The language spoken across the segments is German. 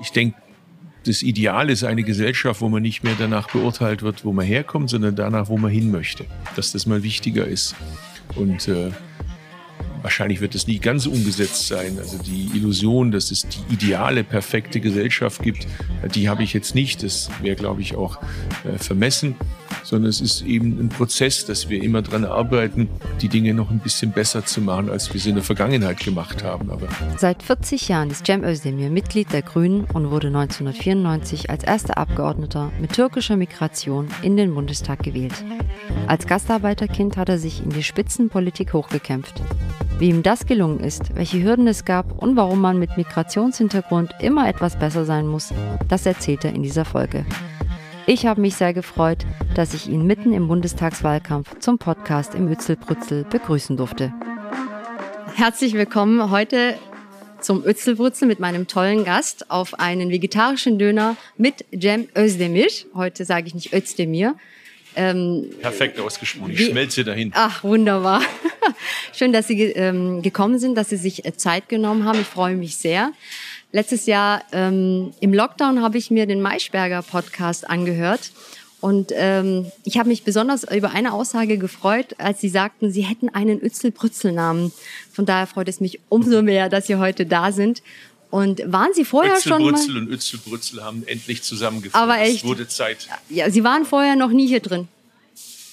ich denke, das Ideal ist eine Gesellschaft, wo man nicht mehr danach beurteilt wird, wo man herkommt, sondern danach, wo man hin möchte. Dass das mal wichtiger ist. Und äh, Wahrscheinlich wird es nie ganz umgesetzt sein. Also die Illusion, dass es die ideale, perfekte Gesellschaft gibt, die habe ich jetzt nicht. Das wäre, glaube ich, auch äh, vermessen. Sondern es ist eben ein Prozess, dass wir immer daran arbeiten, die Dinge noch ein bisschen besser zu machen, als wir sie in der Vergangenheit gemacht haben. Aber Seit 40 Jahren ist Cem Özdemir Mitglied der Grünen und wurde 1994 als erster Abgeordneter mit türkischer Migration in den Bundestag gewählt. Als Gastarbeiterkind hat er sich in die Spitzenpolitik hochgekämpft. Wie ihm das gelungen ist, welche Hürden es gab und warum man mit Migrationshintergrund immer etwas besser sein muss, das erzählt er in dieser Folge. Ich habe mich sehr gefreut, dass ich ihn mitten im Bundestagswahlkampf zum Podcast im Ützelbrützel begrüßen durfte. Herzlich willkommen heute zum Ützelbrützel mit meinem tollen Gast auf einen vegetarischen Döner mit Cem Özdemir. Heute sage ich nicht Özdemir, ähm, Perfekt ausgesprochen. Ich schmelze dahin. Ach, wunderbar. Schön, dass Sie ähm, gekommen sind, dass Sie sich äh, Zeit genommen haben. Ich freue mich sehr. Letztes Jahr ähm, im Lockdown habe ich mir den Maischberger Podcast angehört. Und ähm, ich habe mich besonders über eine Aussage gefreut, als Sie sagten, Sie hätten einen Ützel-Brützel-Namen. Von daher freut es mich umso mehr, dass Sie heute da sind. Und waren Sie vorher Ötzel, schon Brützel mal? und Ötzelbrützel haben endlich zusammengeführt. Aber echt? Es wurde Zeit. Ja, Sie waren vorher noch nie hier drin.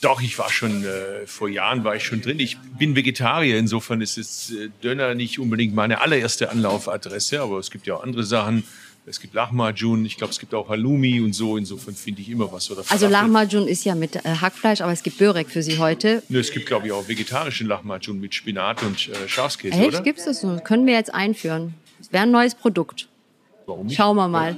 Doch, ich war schon, äh, vor Jahren war ich schon drin. Ich bin Vegetarier, insofern ist es äh, Döner nicht unbedingt meine allererste Anlaufadresse, aber es gibt ja auch andere Sachen. Es gibt Lahmacun, ich glaube, es gibt auch Halloumi und so. Insofern finde ich immer was. Oder also Lahmacun ist ja mit äh, Hackfleisch, aber es gibt Börek für Sie heute. Nö, es gibt, glaube ich, auch vegetarischen Lahmacun mit Spinat und äh, Schafskäse, Echt? oder? Gibt es das so? Können wir jetzt einführen. Das wäre ein neues Produkt. Warum nicht? Schauen wir mal.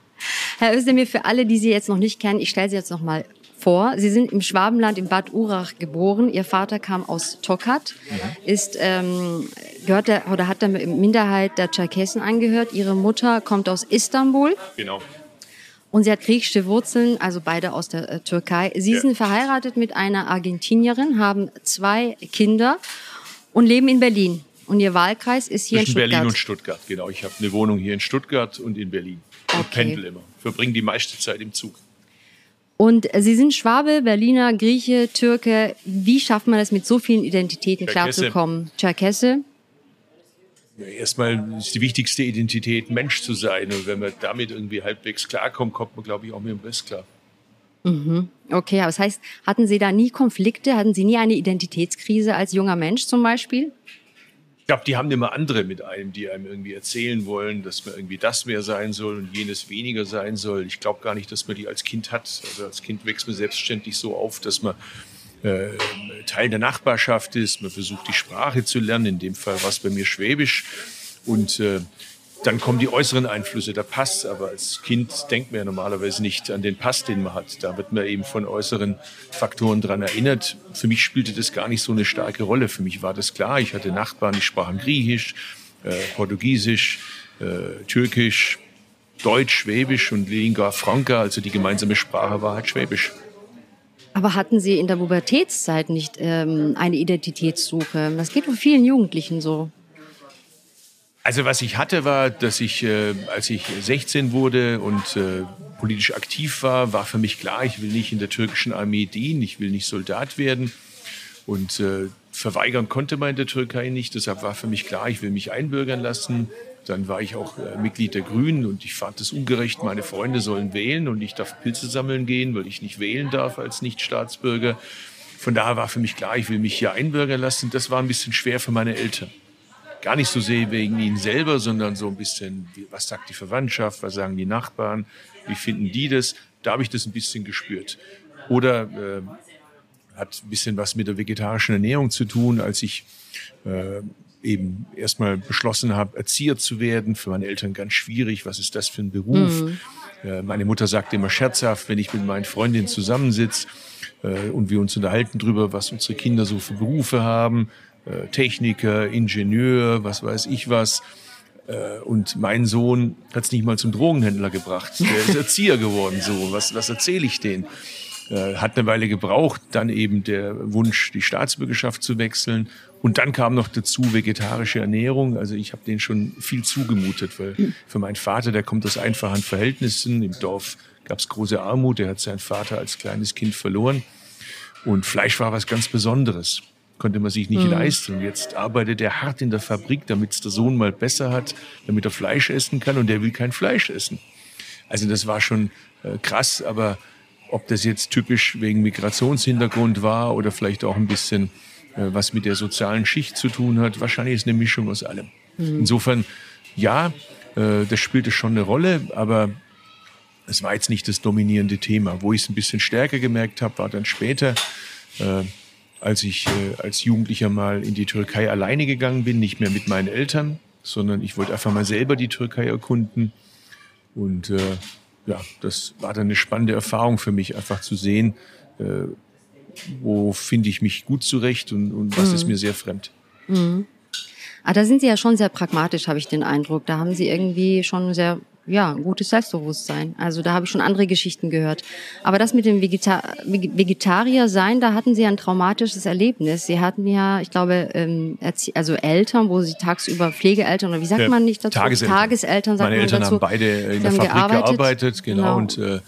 Herr Özdemir, für alle, die Sie jetzt noch nicht kennen, ich stelle Sie jetzt noch mal vor. Sie sind im Schwabenland in Bad Urach geboren. Ihr Vater kam aus Tokat, mhm. ist ähm, gehört der, oder hat der Minderheit der Tscherkessen angehört. Ihre Mutter kommt aus Istanbul. Genau. Und sie hat griechische Wurzeln, also beide aus der äh, Türkei. Sie ja. sind verheiratet mit einer Argentinierin, haben zwei Kinder und leben in Berlin. Und Ihr Wahlkreis ist hier Zwischen in Stuttgart? Berlin und Stuttgart, genau. Ich habe eine Wohnung hier in Stuttgart und in Berlin. Okay. Und pendel immer. Verbringe die meiste Zeit im Zug. Und Sie sind Schwabe, Berliner, Grieche, Türke. Wie schafft man das, mit so vielen Identitäten klarzukommen? Tscherkesse? Erstmal ist die wichtigste Identität, Mensch zu sein. Und wenn man damit irgendwie halbwegs klarkommt, kommt man, glaube ich, auch mit dem Rest klar. Mhm. Okay, aber das heißt, hatten Sie da nie Konflikte? Hatten Sie nie eine Identitätskrise als junger Mensch zum Beispiel? Ich glaube, die haben immer andere mit einem, die einem irgendwie erzählen wollen, dass man irgendwie das mehr sein soll und jenes weniger sein soll. Ich glaube gar nicht, dass man die als Kind hat. Also als Kind wächst man selbstständig so auf, dass man äh, Teil der Nachbarschaft ist. Man versucht die Sprache zu lernen. In dem Fall war es bei mir Schwäbisch. Und äh, dann kommen die äußeren Einflüsse, der Pass. Aber als Kind denkt man ja normalerweise nicht an den Pass, den man hat. Da wird man eben von äußeren Faktoren dran erinnert. Für mich spielte das gar nicht so eine starke Rolle. Für mich war das klar. Ich hatte Nachbarn, die sprachen Griechisch, äh, Portugiesisch, äh, Türkisch, Deutsch, Schwäbisch und Lingua Franca, also die gemeinsame Sprache war halt Schwäbisch. Aber hatten Sie in der Pubertätszeit nicht ähm, eine Identitätssuche? Das geht wohl vielen Jugendlichen so. Also was ich hatte, war, dass ich, äh, als ich 16 wurde und äh, politisch aktiv war, war für mich klar, ich will nicht in der türkischen Armee dienen, ich will nicht Soldat werden. Und äh, verweigern konnte man in der Türkei nicht. Deshalb war für mich klar, ich will mich einbürgern lassen. Dann war ich auch äh, Mitglied der Grünen und ich fand es ungerecht, meine Freunde sollen wählen und ich darf Pilze sammeln gehen, weil ich nicht wählen darf als Nichtstaatsbürger. Von daher war für mich klar, ich will mich hier einbürgern lassen. Das war ein bisschen schwer für meine Eltern gar nicht so sehr wegen ihnen selber, sondern so ein bisschen, was sagt die Verwandtschaft, was sagen die Nachbarn, wie finden die das? Da habe ich das ein bisschen gespürt. Oder äh, hat ein bisschen was mit der vegetarischen Ernährung zu tun, als ich äh, eben erstmal beschlossen habe, Erzieher zu werden. Für meine Eltern ganz schwierig. Was ist das für ein Beruf? Mhm. Äh, meine Mutter sagte immer scherzhaft, wenn ich mit meinen Freundinnen zusammensitze äh, und wir uns unterhalten darüber, was unsere Kinder so für Berufe haben, Techniker, Ingenieur, was weiß ich was. Äh, und mein Sohn hat es nicht mal zum Drogenhändler gebracht. Der ist Erzieher geworden. So, was, was erzähle ich denen? Äh, hat eine Weile gebraucht, dann eben der Wunsch, die Staatsbürgerschaft zu wechseln. Und dann kam noch dazu vegetarische Ernährung. Also ich habe den schon viel zugemutet, weil für meinen Vater, der kommt aus einfachen Verhältnissen. Im Dorf gab es große Armut. Er hat seinen Vater als kleines Kind verloren. Und Fleisch war was ganz Besonderes. Konnte man sich nicht mhm. leisten. Jetzt arbeitet er hart in der Fabrik, damit es der Sohn mal besser hat, damit er Fleisch essen kann. Und der will kein Fleisch essen. Also das war schon äh, krass, aber ob das jetzt typisch wegen Migrationshintergrund war oder vielleicht auch ein bisschen äh, was mit der sozialen Schicht zu tun hat, wahrscheinlich ist eine Mischung aus allem. Mhm. Insofern, ja, äh, das spielte schon eine Rolle, aber es war jetzt nicht das dominierende Thema. Wo ich es ein bisschen stärker gemerkt habe, war dann später, äh, als ich äh, als Jugendlicher mal in die Türkei alleine gegangen bin, nicht mehr mit meinen Eltern, sondern ich wollte einfach mal selber die Türkei erkunden. Und äh, ja, das war dann eine spannende Erfahrung für mich, einfach zu sehen, äh, wo finde ich mich gut zurecht und, und was mhm. ist mir sehr fremd. Mhm. Ah, da sind Sie ja schon sehr pragmatisch, habe ich den Eindruck. Da haben Sie irgendwie schon sehr ja, ein gutes Selbstbewusstsein. Also da habe ich schon andere Geschichten gehört. Aber das mit dem Vegeta Vegetarier sein, da hatten Sie ein traumatisches Erlebnis. Sie hatten ja, ich glaube, ähm, also Eltern, wo Sie tagsüber Pflegeeltern oder wie sagt ja, man nicht dazu? Tageseltern. Tageseltern sagt Meine Eltern dazu. haben beide in der Fabrik gearbeitet, gearbeitet genau, genau. und äh,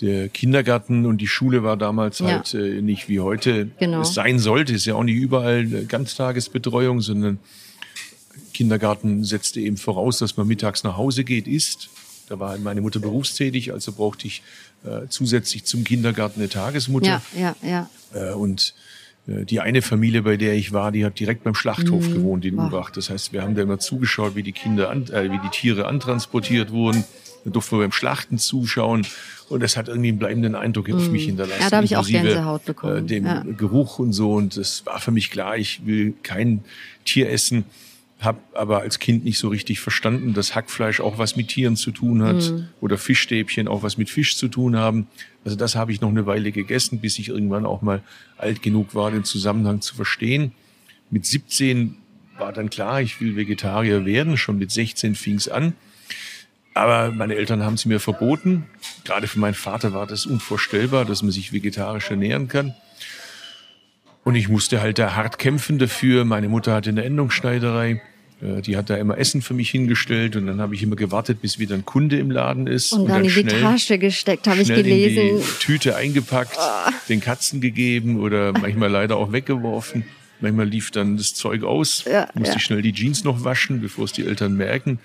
der Kindergarten und die Schule war damals ja. halt äh, nicht wie heute genau. es sein sollte. Es ist ja auch nicht überall Ganztagesbetreuung, sondern Kindergarten setzte eben voraus, dass man mittags nach Hause geht, isst. Da war meine Mutter berufstätig, also brauchte ich äh, zusätzlich zum Kindergarten eine Tagesmutter. Ja, ja, ja. Äh, und äh, die eine Familie, bei der ich war, die hat direkt beim Schlachthof mhm. gewohnt in Urach. Das heißt, wir haben da immer zugeschaut, wie die Kinder, an, äh, wie die Tiere antransportiert wurden. Da durften wir beim Schlachten zuschauen. Und das hat irgendwie einen bleibenden Eindruck auf mich mhm. hinterlassen. Ja, da habe ich auch Gänsehaut bekommen. Äh, dem ja. Geruch und so. Und das war für mich klar, ich will kein Tier essen habe aber als Kind nicht so richtig verstanden, dass Hackfleisch auch was mit Tieren zu tun hat mhm. oder Fischstäbchen auch was mit Fisch zu tun haben. Also das habe ich noch eine Weile gegessen, bis ich irgendwann auch mal alt genug war, den Zusammenhang zu verstehen. Mit 17 war dann klar, ich will Vegetarier werden. Schon mit 16 fing es an. Aber meine Eltern haben es mir verboten. Gerade für meinen Vater war das unvorstellbar, dass man sich vegetarisch ernähren kann. Und ich musste halt da hart kämpfen dafür. Meine Mutter hatte eine Endungsschneiderei. Äh, die hat da immer Essen für mich hingestellt und dann habe ich immer gewartet, bis wieder ein Kunde im Laden ist. Und, und dann, in die Tasche gesteckt, habe ich gelesen. In die Tüte eingepackt, oh. den Katzen gegeben oder manchmal leider auch weggeworfen. Manchmal lief dann das Zeug aus, ja, musste ja. ich schnell die Jeans noch waschen, bevor es die Eltern merken.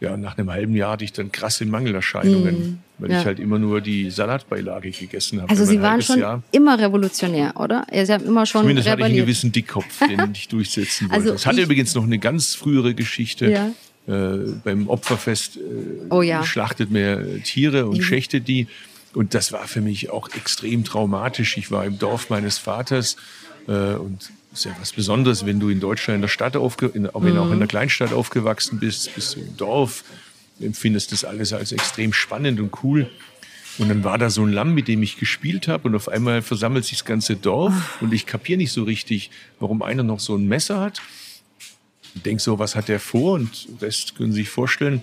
Ja, nach einem halben Jahr hatte ich dann krasse Mangelerscheinungen, mm, weil ja. ich halt immer nur die Salatbeilage gegessen habe. Also Sie waren schon Jahr. immer revolutionär, oder? Sie haben immer schon Zumindest rebelliert. hatte ich einen gewissen Dickkopf, den ich durchsetzen wollte. Also es hatte übrigens noch eine ganz frühere Geschichte. Ja. Äh, beim Opferfest äh, oh, ja. schlachtet man Tiere und mhm. schächtet die. Und das war für mich auch extrem traumatisch. Ich war im Dorf meines Vaters äh, und ist ja was Besonderes, wenn du in Deutschland in der Stadt aufge in, auch wenn mhm. auch in der Kleinstadt aufgewachsen bist, bist du im Dorf, empfindest das alles als extrem spannend und cool. Und dann war da so ein Lamm, mit dem ich gespielt habe und auf einmal versammelt sich das ganze Dorf und ich kapiere nicht so richtig, warum einer noch so ein Messer hat. Ich denk so, was hat der vor? Und Rest können Sie sich vorstellen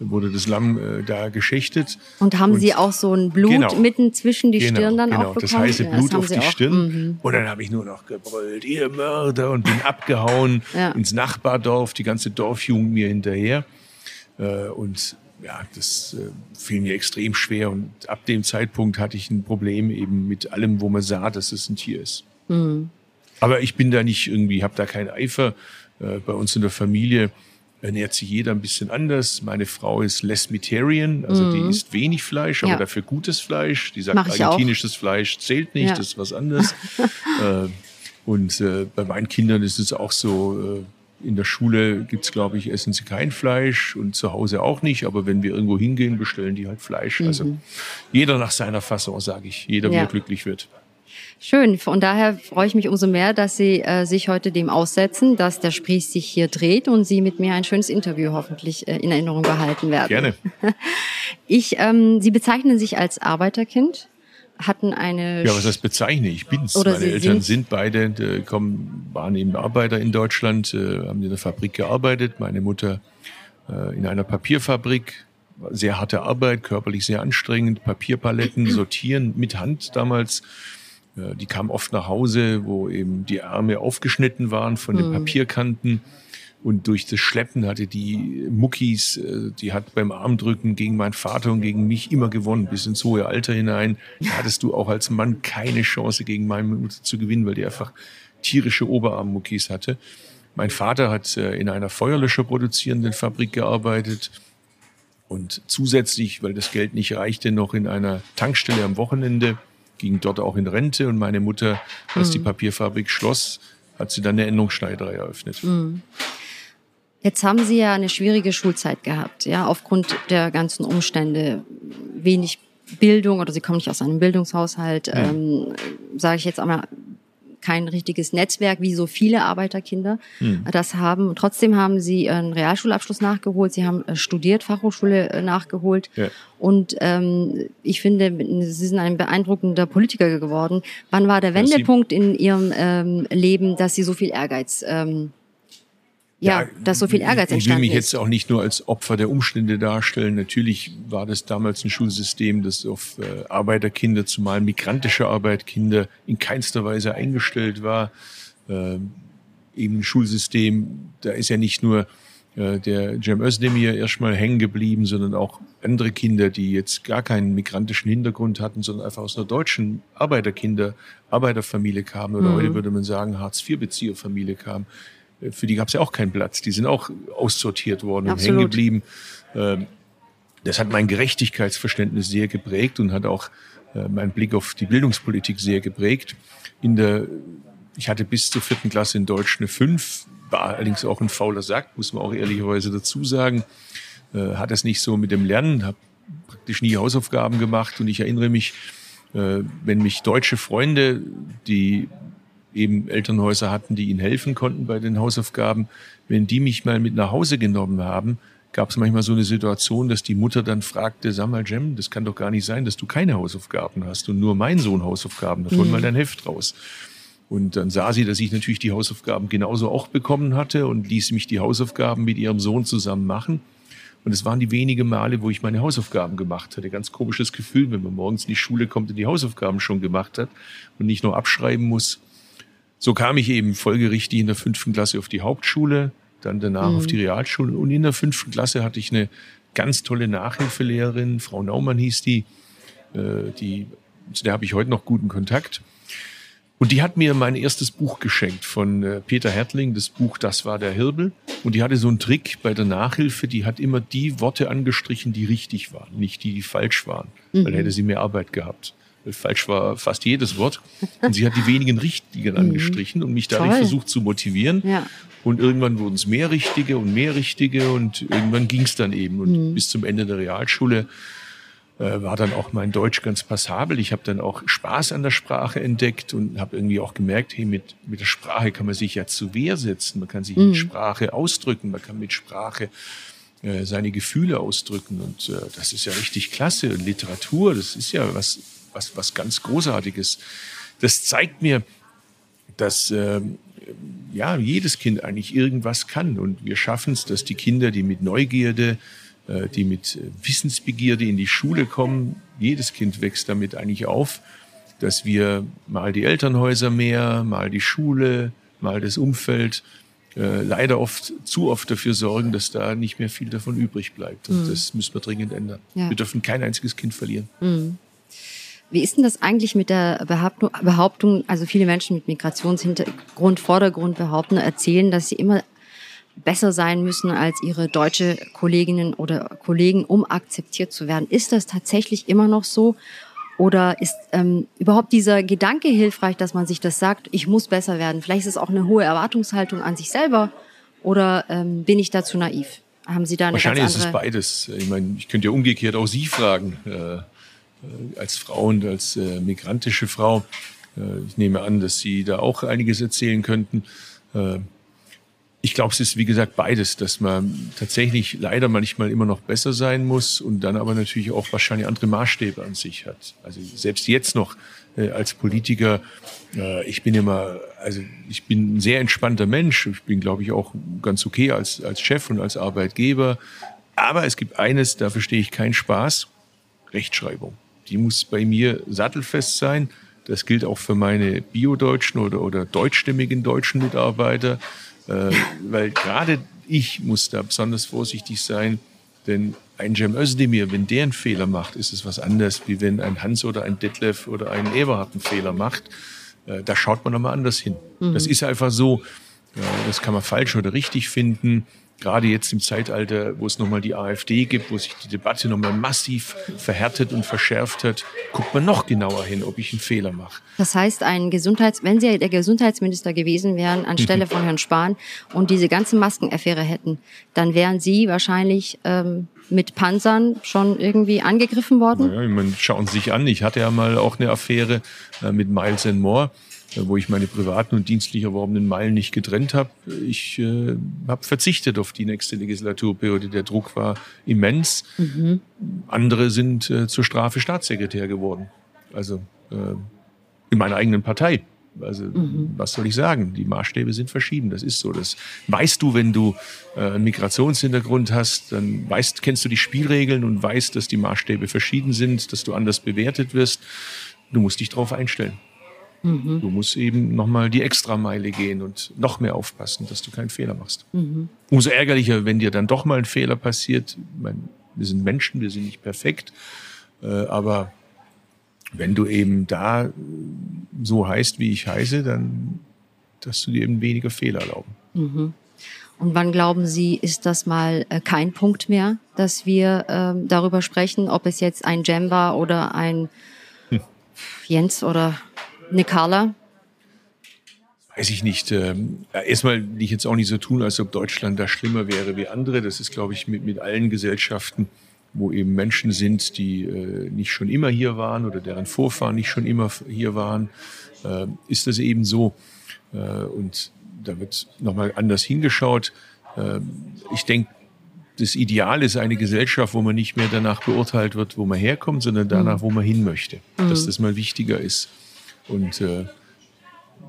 wurde das Lamm äh, da geschächtet. Und haben und Sie auch so ein Blut genau, mitten zwischen die genau, Stirn dann genau, auch bekommen? das heiße Blut ja, das auf die Stirn. Mhm. Und dann habe ich nur noch gebrüllt, ihr Mörder, und bin abgehauen ja. ins Nachbardorf, die ganze Dorfjugend mir hinterher. Äh, und ja, das äh, fiel mir extrem schwer. Und ab dem Zeitpunkt hatte ich ein Problem eben mit allem, wo man sah, dass es ein Tier ist. Mhm. Aber ich bin da nicht irgendwie, habe da keinen Eifer. Äh, bei uns in der Familie ernährt sich jeder ein bisschen anders. Meine Frau ist Lesmitarian, also mhm. die isst wenig Fleisch, aber ja. dafür gutes Fleisch. Die sagt, argentinisches Fleisch zählt nicht, ja. das ist was anderes. äh, und äh, bei meinen Kindern ist es auch so, äh, in der Schule gibt's glaube ich, essen sie kein Fleisch und zu Hause auch nicht, aber wenn wir irgendwo hingehen, bestellen die halt Fleisch. Also mhm. Also jeder nach seiner Fassung, sage ich, jeder, wie er glücklich wird. Schön. Von daher freue ich mich umso mehr, dass Sie äh, sich heute dem aussetzen, dass der Sprich sich hier dreht und Sie mit mir ein schönes Interview hoffentlich äh, in Erinnerung behalten werden. Gerne. Ich, ähm, Sie bezeichnen sich als Arbeiterkind, hatten eine. Ja, was heißt bezeichne? Ich bin's. Oder Meine Sie Eltern sind, sind beide, äh, kommen, waren eben Arbeiter in Deutschland, äh, haben in der Fabrik gearbeitet. Meine Mutter äh, in einer Papierfabrik sehr harte Arbeit, körperlich sehr anstrengend, Papierpaletten sortieren mit Hand damals. Äh, die kamen oft nach Hause, wo eben die Arme aufgeschnitten waren von den mhm. Papierkanten. Und durch das Schleppen hatte die Muckis, äh, die hat beim Armdrücken gegen meinen Vater und gegen mich immer gewonnen, bis ins hohe Alter hinein. Da hattest du auch als Mann keine Chance gegen meine Mutter zu gewinnen, weil die einfach tierische Oberarmmuckis hatte. Mein Vater hat äh, in einer Feuerlöscher produzierenden Fabrik gearbeitet und zusätzlich, weil das Geld nicht reichte, noch in einer Tankstelle am Wochenende, ging dort auch in Rente und meine Mutter, als mhm. die Papierfabrik schloss, hat sie dann eine Änderungsschneiderei eröffnet. Mhm. Jetzt haben Sie ja eine schwierige Schulzeit gehabt, ja, aufgrund der ganzen Umstände. Wenig Bildung oder Sie kommen nicht aus einem Bildungshaushalt, ähm, sage ich jetzt einmal, kein richtiges Netzwerk, wie so viele Arbeiterkinder mhm. das haben. Trotzdem haben sie einen Realschulabschluss nachgeholt, sie haben äh, studiert, Fachhochschule äh, nachgeholt. Ja. Und ähm, ich finde, sie sind ein beeindruckender Politiker geworden. Wann war der Wendepunkt in ihrem ähm, Leben, dass sie so viel Ehrgeiz ähm, ja, ja, dass so viel Ehrgeiz entstanden ist. Ich will mich jetzt auch nicht nur als Opfer der Umstände darstellen. Natürlich war das damals ein Schulsystem, das auf äh, Arbeiterkinder, zumal migrantische Arbeiterkinder, in keinster Weise eingestellt war. Äh, eben ein Schulsystem, da ist ja nicht nur äh, der Cem Özdemir erstmal hängen geblieben, sondern auch andere Kinder, die jetzt gar keinen migrantischen Hintergrund hatten, sondern einfach aus einer deutschen Arbeiterkinder, Arbeiterfamilie kamen oder mhm. heute würde man sagen Hartz-IV-Bezieherfamilie kamen für die gab es ja auch keinen Platz. Die sind auch aussortiert worden Absolut. und hängen geblieben. Ähm, das hat mein Gerechtigkeitsverständnis sehr geprägt und hat auch äh, meinen Blick auf die Bildungspolitik sehr geprägt. In der, ich hatte bis zur vierten Klasse in Deutsch eine fünf, war allerdings auch ein fauler Sack, muss man auch ehrlicherweise dazu sagen. Äh, hat es nicht so mit dem Lernen, habe praktisch nie Hausaufgaben gemacht und ich erinnere mich, äh, wenn mich deutsche Freunde, die eben Elternhäuser hatten, die ihnen helfen konnten bei den Hausaufgaben. Wenn die mich mal mit nach Hause genommen haben, gab es manchmal so eine Situation, dass die Mutter dann fragte, sag mal, Jem, das kann doch gar nicht sein, dass du keine Hausaufgaben hast und nur mein Sohn Hausaufgaben hat. Hol mhm. mal dein Heft raus. Und dann sah sie, dass ich natürlich die Hausaufgaben genauso auch bekommen hatte und ließ mich die Hausaufgaben mit ihrem Sohn zusammen machen. Und es waren die wenigen Male, wo ich meine Hausaufgaben gemacht hatte. Ganz komisches Gefühl, wenn man morgens in die Schule kommt und die Hausaufgaben schon gemacht hat und nicht nur abschreiben muss. So kam ich eben folgerichtig in der fünften Klasse auf die Hauptschule, dann danach mhm. auf die Realschule. Und in der fünften Klasse hatte ich eine ganz tolle Nachhilfelehrerin, Frau Naumann hieß die, äh, die zu der habe ich heute noch guten Kontakt. Und die hat mir mein erstes Buch geschenkt von äh, Peter Hertling, das Buch Das war der Hirbel. Und die hatte so einen Trick bei der Nachhilfe, die hat immer die Worte angestrichen, die richtig waren, nicht die, die falsch waren. Mhm. Weil hätte sie mehr Arbeit gehabt falsch war fast jedes Wort. Und sie hat die wenigen Richtigen mhm. angestrichen und mich dadurch Toll. versucht zu motivieren. Ja. Und irgendwann wurden es mehr Richtige und mehr Richtige und irgendwann ging es dann eben. Und mhm. bis zum Ende der Realschule äh, war dann auch mein Deutsch ganz passabel. Ich habe dann auch Spaß an der Sprache entdeckt und habe irgendwie auch gemerkt, hey, mit, mit der Sprache kann man sich ja zu Wehr setzen. Man kann sich mhm. mit Sprache ausdrücken, man kann mit Sprache äh, seine Gefühle ausdrücken. Und äh, das ist ja richtig klasse. Und Literatur, das ist ja was was, was ganz Großartiges. Das zeigt mir, dass äh, ja, jedes Kind eigentlich irgendwas kann. Und wir schaffen es, dass die Kinder, die mit Neugierde, äh, die mit Wissensbegierde in die Schule kommen, jedes Kind wächst damit eigentlich auf, dass wir mal die Elternhäuser mehr, mal die Schule, mal das Umfeld, äh, leider oft zu oft dafür sorgen, dass da nicht mehr viel davon übrig bleibt. Und mhm. das müssen wir dringend ändern. Ja. Wir dürfen kein einziges Kind verlieren. Mhm. Wie ist denn das eigentlich mit der Behauptung, also viele Menschen mit Migrationshintergrund, Vordergrund behaupten, erzählen, dass sie immer besser sein müssen als ihre deutsche Kolleginnen oder Kollegen, um akzeptiert zu werden. Ist das tatsächlich immer noch so? Oder ist ähm, überhaupt dieser Gedanke hilfreich, dass man sich das sagt, ich muss besser werden? Vielleicht ist es auch eine hohe Erwartungshaltung an sich selber oder ähm, bin ich dazu naiv? Haben Sie da eine Wahrscheinlich ist es beides. Ich meine, ich könnte ja umgekehrt auch Sie fragen. Äh, als Frau und als äh, migrantische Frau. Äh, ich nehme an, dass Sie da auch einiges erzählen könnten. Äh, ich glaube, es ist wie gesagt beides, dass man tatsächlich leider manchmal immer noch besser sein muss und dann aber natürlich auch wahrscheinlich andere Maßstäbe an sich hat. Also selbst jetzt noch äh, als Politiker, äh, ich bin immer, also ich bin ein sehr entspannter Mensch. Ich bin, glaube ich, auch ganz okay als, als Chef und als Arbeitgeber. Aber es gibt eines, da verstehe ich keinen Spaß, Rechtschreibung. Die muss bei mir sattelfest sein. Das gilt auch für meine biodeutschen oder, oder deutschstämmigen deutschen Mitarbeiter, äh, weil gerade ich muss da besonders vorsichtig sein, denn ein Cem Özdemir, wenn der einen Fehler macht, ist es was anderes, wie wenn ein Hans oder ein Detlef oder ein Eberhard einen Fehler macht. Äh, da schaut man nochmal anders hin. Mhm. Das ist einfach so. Das kann man falsch oder richtig finden gerade jetzt im Zeitalter, wo es nochmal die AfD gibt, wo sich die Debatte nochmal massiv verhärtet und verschärft hat, guckt man noch genauer hin, ob ich einen Fehler mache. Das heißt, ein Gesundheits wenn Sie der Gesundheitsminister gewesen wären anstelle von Herrn Spahn und diese ganze Maskenaffäre hätten, dann wären Sie wahrscheinlich ähm, mit Panzern schon irgendwie angegriffen worden? Naja, ich meine, schauen Sie sich an, ich hatte ja mal auch eine Affäre äh, mit Miles Moore äh, wo ich meine privaten und dienstlich erworbenen Meilen nicht getrennt habe. Ich äh, habe verzichtet auf die nächste Legislaturperiode. Der Druck war immens. Mhm. Andere sind äh, zur Strafe Staatssekretär geworden. Also äh, in meiner eigenen Partei. Also mhm. was soll ich sagen? Die Maßstäbe sind verschieden. Das ist so. Das weißt du, wenn du äh, einen Migrationshintergrund hast, dann weißt, kennst du die Spielregeln und weißt, dass die Maßstäbe verschieden sind, dass du anders bewertet wirst. Du musst dich darauf einstellen. Mhm. Du musst eben nochmal die Extrameile gehen und noch mehr aufpassen, dass du keinen Fehler machst. Mhm. Umso ärgerlicher, wenn dir dann doch mal ein Fehler passiert. Meine, wir sind Menschen, wir sind nicht perfekt, äh, aber wenn du eben da so heißt, wie ich heiße, dann dass du dir eben weniger Fehler erlauben. Mhm. Und wann glauben Sie, ist das mal äh, kein Punkt mehr, dass wir äh, darüber sprechen, ob es jetzt ein Jam war oder ein hm. Jens oder Nikala? Weiß ich nicht. Ähm, erstmal will ich jetzt auch nicht so tun, als ob Deutschland da schlimmer wäre wie andere. Das ist, glaube ich, mit, mit allen Gesellschaften, wo eben Menschen sind, die äh, nicht schon immer hier waren oder deren Vorfahren nicht schon immer hier waren, äh, ist das eben so. Äh, und da wird nochmal anders hingeschaut. Ich denke, das Ideal ist eine Gesellschaft, wo man nicht mehr danach beurteilt wird, wo man herkommt, sondern danach, mhm. wo man hin möchte. Mhm. Dass das mal wichtiger ist. Und äh,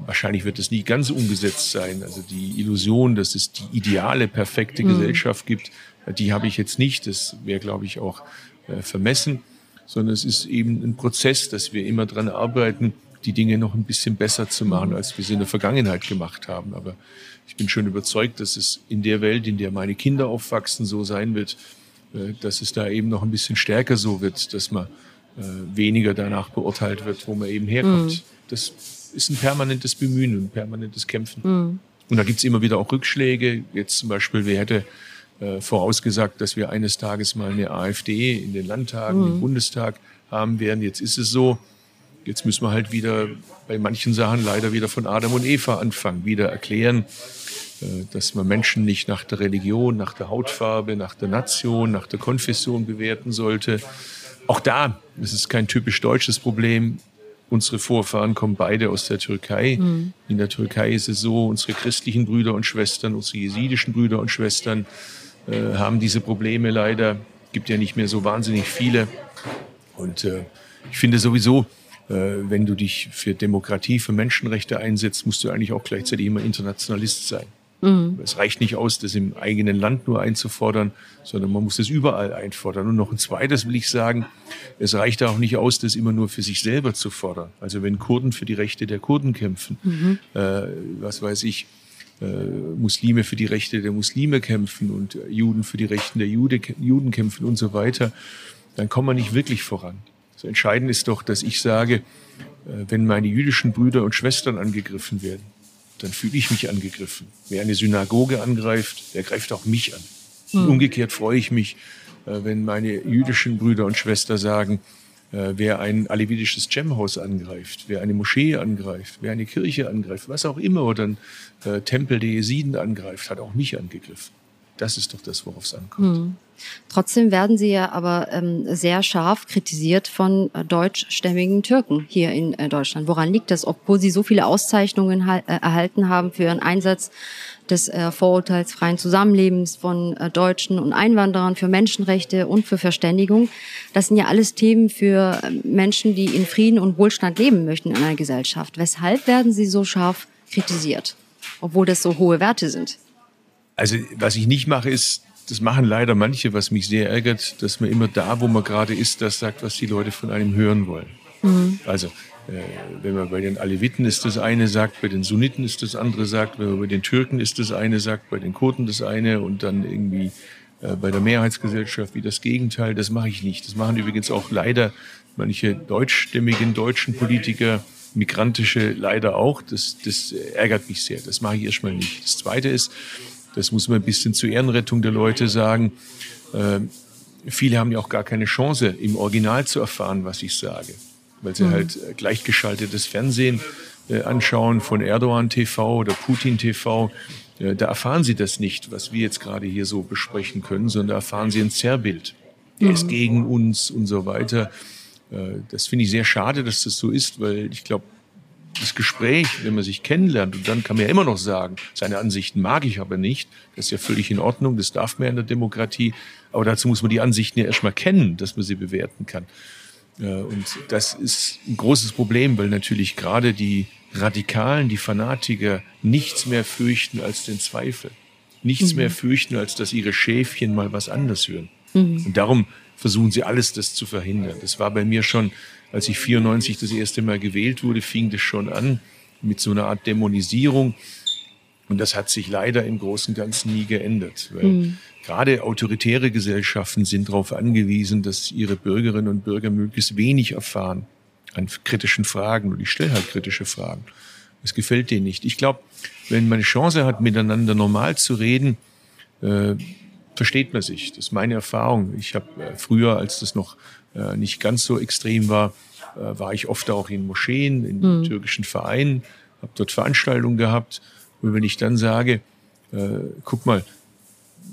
wahrscheinlich wird es nie ganz umgesetzt sein. Also die Illusion, dass es die ideale, perfekte mhm. Gesellschaft gibt, die habe ich jetzt nicht. Das wäre, glaube ich, auch äh, vermessen. Sondern es ist eben ein Prozess, dass wir immer dran arbeiten, die Dinge noch ein bisschen besser zu machen, als wir sie in der Vergangenheit gemacht haben. Aber ich bin schon überzeugt, dass es in der Welt, in der meine Kinder aufwachsen, so sein wird, äh, dass es da eben noch ein bisschen stärker so wird, dass man äh, weniger danach beurteilt wird, wo man eben herkommt. Das ist ein permanentes Bemühen, ein permanentes Kämpfen. Mhm. Und da gibt's immer wieder auch Rückschläge. Jetzt zum Beispiel, wer hätte äh, vorausgesagt, dass wir eines Tages mal eine AfD in den Landtagen, mhm. im Bundestag haben werden. Jetzt ist es so. Jetzt müssen wir halt wieder bei manchen Sachen leider wieder von Adam und Eva anfangen, wieder erklären, äh, dass man Menschen nicht nach der Religion, nach der Hautfarbe, nach der Nation, nach der Konfession bewerten sollte, auch da, es ist kein typisch deutsches Problem. Unsere Vorfahren kommen beide aus der Türkei. Mhm. In der Türkei ist es so, unsere christlichen Brüder und Schwestern, unsere jesidischen Brüder und Schwestern äh, haben diese Probleme leider. Gibt ja nicht mehr so wahnsinnig viele. Und äh, ich finde sowieso, äh, wenn du dich für Demokratie, für Menschenrechte einsetzt, musst du eigentlich auch gleichzeitig immer Internationalist sein. Mhm. Es reicht nicht aus, das im eigenen Land nur einzufordern, sondern man muss das überall einfordern. Und noch ein zweites will ich sagen, es reicht auch nicht aus, das immer nur für sich selber zu fordern. Also wenn Kurden für die Rechte der Kurden kämpfen, mhm. äh, was weiß ich, äh, Muslime für die Rechte der Muslime kämpfen und Juden für die Rechte der Jude, Juden kämpfen und so weiter, dann kommt man nicht wirklich voran. So entscheidend ist doch, dass ich sage, äh, wenn meine jüdischen Brüder und Schwestern angegriffen werden, dann fühle ich mich angegriffen. Wer eine Synagoge angreift, der greift auch mich an. Mhm. Umgekehrt freue ich mich, äh, wenn meine jüdischen Brüder und Schwestern sagen, äh, wer ein alevitisches Gemhaus angreift, wer eine Moschee angreift, wer eine Kirche angreift, was auch immer, oder ein äh, Tempel der Jesiden angreift, hat auch mich angegriffen. Das ist doch das, worauf es ankommt. Mhm. Trotzdem werden Sie ja aber ähm, sehr scharf kritisiert von äh, deutschstämmigen Türken hier in äh, Deutschland. Woran liegt das, obwohl Sie so viele Auszeichnungen äh, erhalten haben für Ihren Einsatz des äh, vorurteilsfreien Zusammenlebens von äh, Deutschen und Einwanderern, für Menschenrechte und für Verständigung? Das sind ja alles Themen für äh, Menschen, die in Frieden und Wohlstand leben möchten in einer Gesellschaft. Weshalb werden Sie so scharf kritisiert, obwohl das so hohe Werte sind? Also was ich nicht mache, ist das machen leider manche, was mich sehr ärgert, dass man immer da, wo man gerade ist, das sagt, was die Leute von einem hören wollen. Mhm. Also äh, wenn man bei den Aleviten ist das eine sagt, bei den Sunniten ist das andere sagt, wenn man bei den Türken ist das eine sagt, bei den Kurden das eine und dann irgendwie äh, bei der Mehrheitsgesellschaft wie das Gegenteil. Das mache ich nicht. Das machen übrigens auch leider manche deutschstämmigen deutschen Politiker, migrantische leider auch. Das, das ärgert mich sehr. Das mache ich erstmal nicht. Das Zweite ist, das muss man ein bisschen zur Ehrenrettung der Leute sagen, äh, viele haben ja auch gar keine Chance, im Original zu erfahren, was ich sage weil sie mhm. halt äh, gleichgeschaltetes Fernsehen äh, anschauen von Erdogan TV oder Putin TV. Äh, da erfahren sie das nicht, was wir jetzt gerade hier so besprechen können, sondern erfahren sie ein Zerrbild. Der mhm. ist gegen uns und so weiter. Äh, das finde ich sehr schade, dass das so ist, weil ich glaube, das Gespräch, wenn man sich kennenlernt, und dann kann man ja immer noch sagen, seine Ansichten mag ich aber nicht, das ist ja völlig in Ordnung, das darf man ja in der Demokratie, aber dazu muss man die Ansichten ja erstmal kennen, dass man sie bewerten kann. Und das ist ein großes Problem, weil natürlich gerade die Radikalen, die Fanatiker nichts mehr fürchten als den Zweifel. Nichts mhm. mehr fürchten, als dass ihre Schäfchen mal was anders hören. Mhm. Und darum versuchen sie alles, das zu verhindern. Das war bei mir schon, als ich 94 das erste Mal gewählt wurde, fing das schon an mit so einer Art Dämonisierung. Und das hat sich leider im Großen und Ganzen nie geändert. Weil mhm. Gerade autoritäre Gesellschaften sind darauf angewiesen, dass ihre Bürgerinnen und Bürger möglichst wenig erfahren an kritischen Fragen. Und ich stelle halt kritische Fragen. Das gefällt denen nicht. Ich glaube, wenn man eine Chance hat, miteinander normal zu reden, äh, versteht man sich. Das ist meine Erfahrung. Ich habe äh, früher, als das noch äh, nicht ganz so extrem war, äh, war ich oft auch in Moscheen, in mhm. türkischen Vereinen, habe dort Veranstaltungen gehabt. Und wenn ich dann sage, äh, guck mal,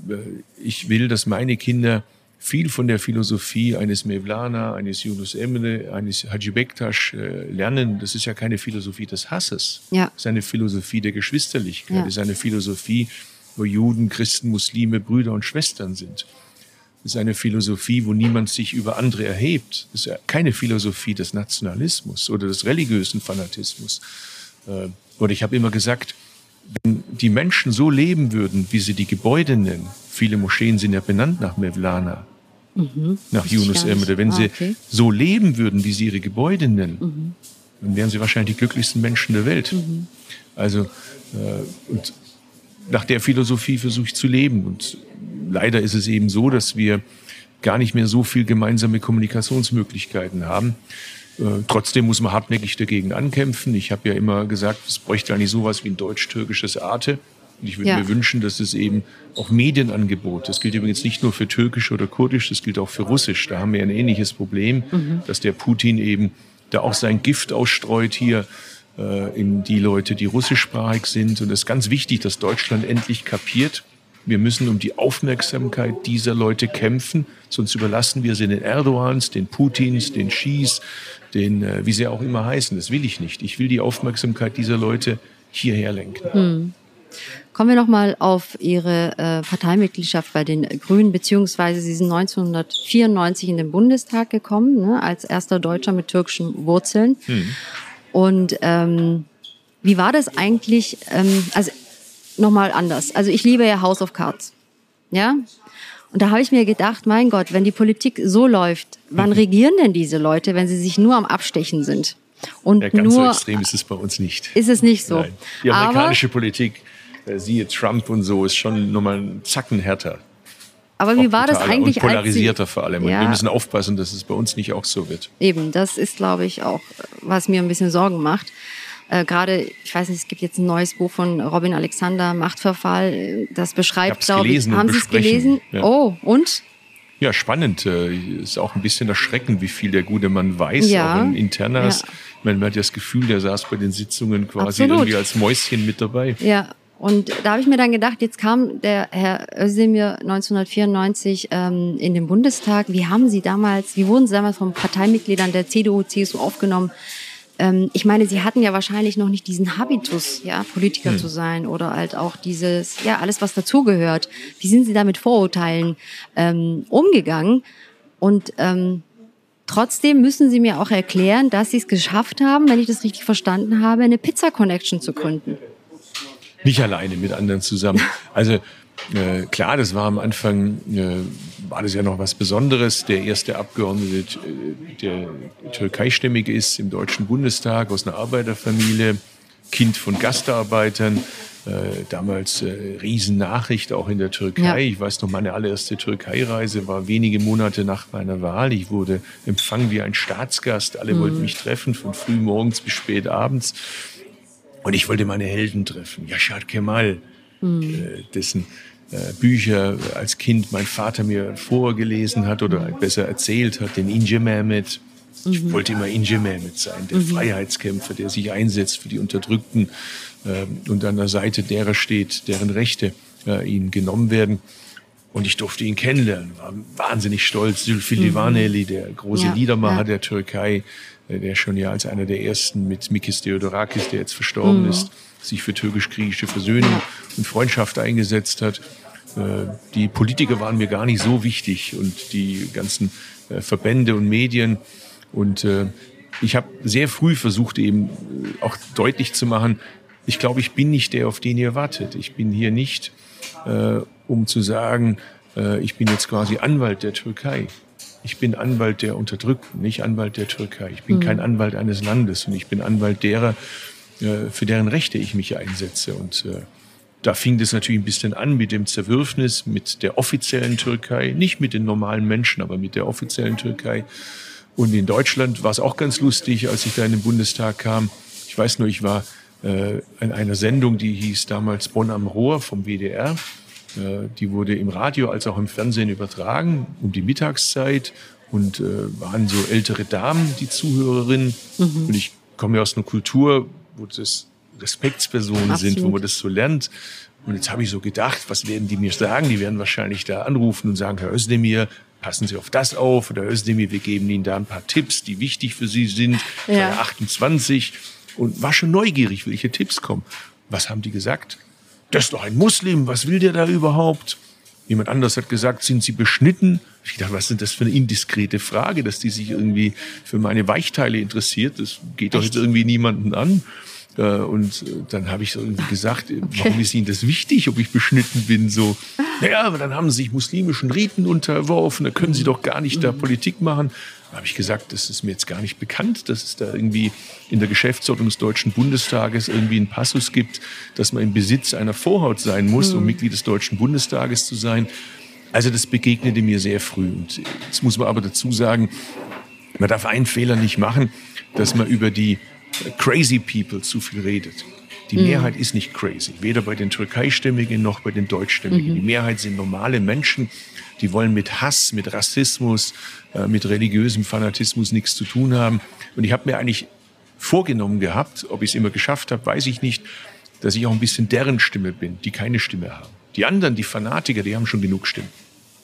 äh, ich will, dass meine Kinder viel von der Philosophie eines Mevlana, eines Yunus Emre, eines Haji Bektasch äh, lernen. Das ist ja keine Philosophie des Hasses. Ja. Das ist eine Philosophie der Geschwisterlichkeit. Ja. Das ist eine Philosophie, wo Juden, Christen, Muslime Brüder und Schwestern sind. Ist eine Philosophie, wo niemand sich über andere erhebt. Das ist ja keine Philosophie des Nationalismus oder des religiösen Fanatismus. Äh, oder ich habe immer gesagt, wenn die Menschen so leben würden, wie sie die Gebäude nennen, viele Moscheen sind ja benannt nach Mevlana, mhm. nach Yunus Emre, wenn ah, okay. sie so leben würden, wie sie ihre Gebäude nennen, mhm. dann wären sie wahrscheinlich die glücklichsten Menschen der Welt. Mhm. Also, äh, und nach der Philosophie versuche ich zu leben. Und leider ist es eben so, dass wir gar nicht mehr so viel gemeinsame Kommunikationsmöglichkeiten haben. Äh, trotzdem muss man hartnäckig dagegen ankämpfen. Ich habe ja immer gesagt, es bräuchte eigentlich sowas wie ein deutsch-türkisches Arte. Und ich würde ja. mir wünschen, dass es eben auch Medienangebot, das gilt übrigens nicht nur für Türkisch oder Kurdisch, das gilt auch für Russisch. Da haben wir ein ähnliches Problem, mhm. dass der Putin eben da auch sein Gift ausstreut hier in die Leute, die russischsprachig sind. Und es ist ganz wichtig, dass Deutschland endlich kapiert, wir müssen um die Aufmerksamkeit dieser Leute kämpfen, sonst überlassen wir sie den Erdogans, den Putins, den Schis, den, äh, wie sie auch immer heißen. Das will ich nicht. Ich will die Aufmerksamkeit dieser Leute hierher lenken. Hm. Kommen wir nochmal auf Ihre äh, Parteimitgliedschaft bei den Grünen, beziehungsweise Sie sind 1994 in den Bundestag gekommen, ne, als erster Deutscher mit türkischen Wurzeln. Hm. Und ähm, wie war das eigentlich? Ähm, also nochmal anders. Also ich liebe ja House of Cards. Ja? Und da habe ich mir gedacht, mein Gott, wenn die Politik so läuft, wann regieren denn diese Leute, wenn sie sich nur am Abstechen sind? Und ja, ganz nur, so extrem ist es bei uns nicht. Ist es nicht so. Nein. Die amerikanische aber, Politik, äh, siehe Trump und so, ist schon nochmal ein Zacken härter. Aber wie war das eigentlich? Und polarisierter Sie, vor allem. Und ja, wir müssen aufpassen, dass es bei uns nicht auch so wird. Eben, das ist, glaube ich, auch, was mir ein bisschen Sorgen macht. Äh, Gerade, ich weiß nicht, es gibt jetzt ein neues Buch von Robin Alexander, Machtverfall, das beschreibt, glaube ich, haben Sie es gelesen? Ja. Oh, und? Ja, spannend. Äh, ist auch ein bisschen erschreckend, wie viel der gute Mann weiß, ja. auch in Internas. Ja. Man hat ja das Gefühl, der saß bei den Sitzungen quasi Absolut. irgendwie als Mäuschen mit dabei. Ja, und da habe ich mir dann gedacht, jetzt kam der Herr Özdemir 1994 ähm, in den Bundestag. Wie haben Sie damals, wie wurden Sie damals von Parteimitgliedern der CDU, CSU aufgenommen? ähm, ich meine, sie hatten ja wahrscheinlich noch nicht diesen Habitus, ja, Politiker hm. zu sein oder halt auch dieses, ja, alles, was dazugehört. Wie sind sie da mit Vorurteilen ähm, umgegangen? Und ähm, trotzdem müssen sie mir auch erklären, dass sie es geschafft haben, wenn ich das richtig verstanden habe, eine Pizza Connection zu gründen. Nicht alleine mit anderen zusammen. Also Äh, klar, das war am Anfang, äh, war das ja noch was Besonderes. Der erste Abgeordnete, äh, der türkeistämmig ist im Deutschen Bundestag aus einer Arbeiterfamilie, Kind von Gastarbeitern. Äh, damals äh, Riesennachricht auch in der Türkei. Ja. Ich weiß noch, meine allererste Türkei-Reise war wenige Monate nach meiner Wahl. Ich wurde empfangen wie ein Staatsgast. Alle mhm. wollten mich treffen, von früh morgens bis spät abends. Und ich wollte meine Helden treffen. Yashar Kemal, mhm. äh, dessen äh, Bücher als Kind mein Vater mir vorgelesen hat oder besser erzählt hat, den Inje Mehmet. Ich mhm. wollte immer Inje Mehmet sein, der mhm. Freiheitskämpfer, der sich einsetzt für die Unterdrückten äh, und an der Seite derer steht, deren Rechte äh, ihnen genommen werden. Und ich durfte ihn kennenlernen, war wahnsinnig stolz. Zülfü mhm. Livaneli, der große ja, Liedermacher ja. der Türkei, der schon ja als einer der ersten mit Mikis Theodorakis, der jetzt verstorben mhm. ist, sich für türkisch-griechische Versöhnung und Freundschaft eingesetzt hat. Äh, die Politiker waren mir gar nicht so wichtig und die ganzen äh, Verbände und Medien. Und ich habe sehr früh versucht, eben auch deutlich zu machen, ich glaube, ich bin nicht der, auf den ihr wartet. Ich bin hier nicht, um zu sagen, ich bin jetzt quasi Anwalt der Türkei. Ich bin Anwalt der Unterdrückten, nicht Anwalt der Türkei. Ich bin mhm. kein Anwalt eines Landes und ich bin Anwalt derer, äh, für deren Rechte ich mich einsetze. Und äh, da fing das natürlich ein bisschen an mit dem Zerwürfnis mit der offiziellen Türkei, nicht mit den normalen Menschen, aber mit der offiziellen Türkei. Und in Deutschland war es auch ganz lustig, als ich da in den Bundestag kam. Ich weiß nur, ich war äh, in einer Sendung, die hieß damals Bonn am Rohr vom WDR. Äh, die wurde im Radio als auch im Fernsehen übertragen um die Mittagszeit und äh, waren so ältere Damen, die Zuhörerinnen. Mhm. Und ich komme ja aus einer Kultur, wo das Respektspersonen Absolut. sind, wo man das so lernt. Und jetzt habe ich so gedacht, was werden die mir sagen? Die werden wahrscheinlich da anrufen und sagen, Herr Özdemir, passen Sie auf das auf. Oder Herr Özdemir, wir geben Ihnen da ein paar Tipps, die wichtig für Sie sind. Ja. 28. Und war schon neugierig, welche Tipps kommen. Was haben die gesagt? Das ist doch ein Muslim, was will der da überhaupt? Jemand anders hat gesagt, sind Sie beschnitten? Ich dachte, was ist das für eine indiskrete Frage, dass die sich irgendwie für meine Weichteile interessiert? Das geht doch jetzt irgendwie niemanden an. Äh, und äh, dann habe ich so gesagt, äh, okay. warum ist Ihnen das wichtig, ob ich beschnitten bin? So, naja, aber dann haben Sie sich muslimischen Riten unterworfen, da können Sie doch gar nicht da Politik machen. Da habe ich gesagt, das ist mir jetzt gar nicht bekannt, dass es da irgendwie in der Geschäftsordnung des Deutschen Bundestages irgendwie einen Passus gibt, dass man im Besitz einer Vorhaut sein muss, um mhm. Mitglied des Deutschen Bundestages zu sein. Also das begegnete mir sehr früh. Und jetzt muss man aber dazu sagen, man darf einen Fehler nicht machen, dass man über die crazy people zu viel redet. Die mhm. Mehrheit ist nicht crazy, weder bei den Türkeistämmigen noch bei den Deutschstämmigen. Mhm. Die Mehrheit sind normale Menschen, die wollen mit Hass, mit Rassismus, äh, mit religiösem Fanatismus nichts zu tun haben. Und ich habe mir eigentlich vorgenommen gehabt, ob ich es immer geschafft habe, weiß ich nicht, dass ich auch ein bisschen deren Stimme bin, die keine Stimme haben. Die anderen, die Fanatiker, die haben schon genug Stimmen.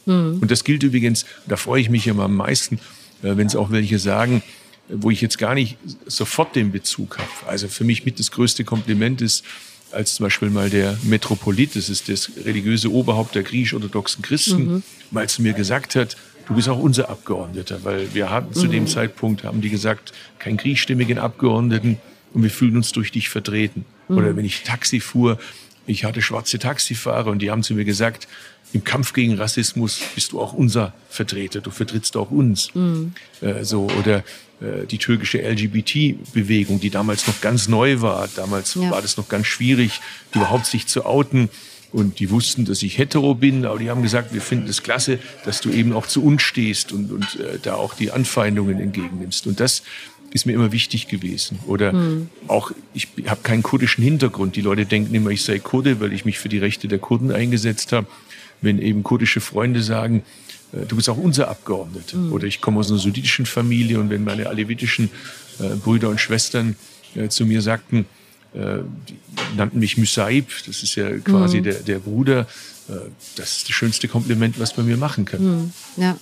Mhm. Und das gilt übrigens, da freue ich mich immer am meisten, äh, wenn es auch welche sagen, wo ich jetzt gar nicht sofort den Bezug habe. Also für mich mit das größte Kompliment ist, als zum Beispiel mal der Metropolit, das ist das religiöse Oberhaupt der griechisch-orthodoxen Christen, mhm. mal zu mir gesagt hat, du bist auch unser Abgeordneter, weil wir haben zu dem mhm. Zeitpunkt, haben die gesagt, keinen griechischstämmigen Abgeordneten und wir fühlen uns durch dich vertreten. Mhm. Oder wenn ich Taxi fuhr, ich hatte schwarze Taxifahrer und die haben zu mir gesagt, im Kampf gegen Rassismus bist du auch unser Vertreter, du vertrittst auch uns. Mhm. Äh, so oder äh, die türkische LGBT-Bewegung, die damals noch ganz neu war. Damals ja. war das noch ganz schwierig, überhaupt sich zu outen. Und die wussten, dass ich hetero bin, aber die haben gesagt, wir finden es klasse, dass du eben auch zu uns stehst und, und äh, da auch die Anfeindungen entgegennimmst. Und das ist mir immer wichtig gewesen. Oder hm. auch, ich habe keinen kurdischen Hintergrund. Die Leute denken immer, ich sei Kurde, weil ich mich für die Rechte der Kurden eingesetzt habe. Wenn eben kurdische Freunde sagen, äh, du bist auch unser Abgeordneter. Mhm. Oder ich komme aus einer sunnitischen Familie und wenn meine alevitischen äh, Brüder und Schwestern äh, zu mir sagten, äh, die nannten mich Musaib, das ist ja quasi mhm. der, der Bruder, das ist das schönste Kompliment, was man mir machen kann. Mhm. Ja.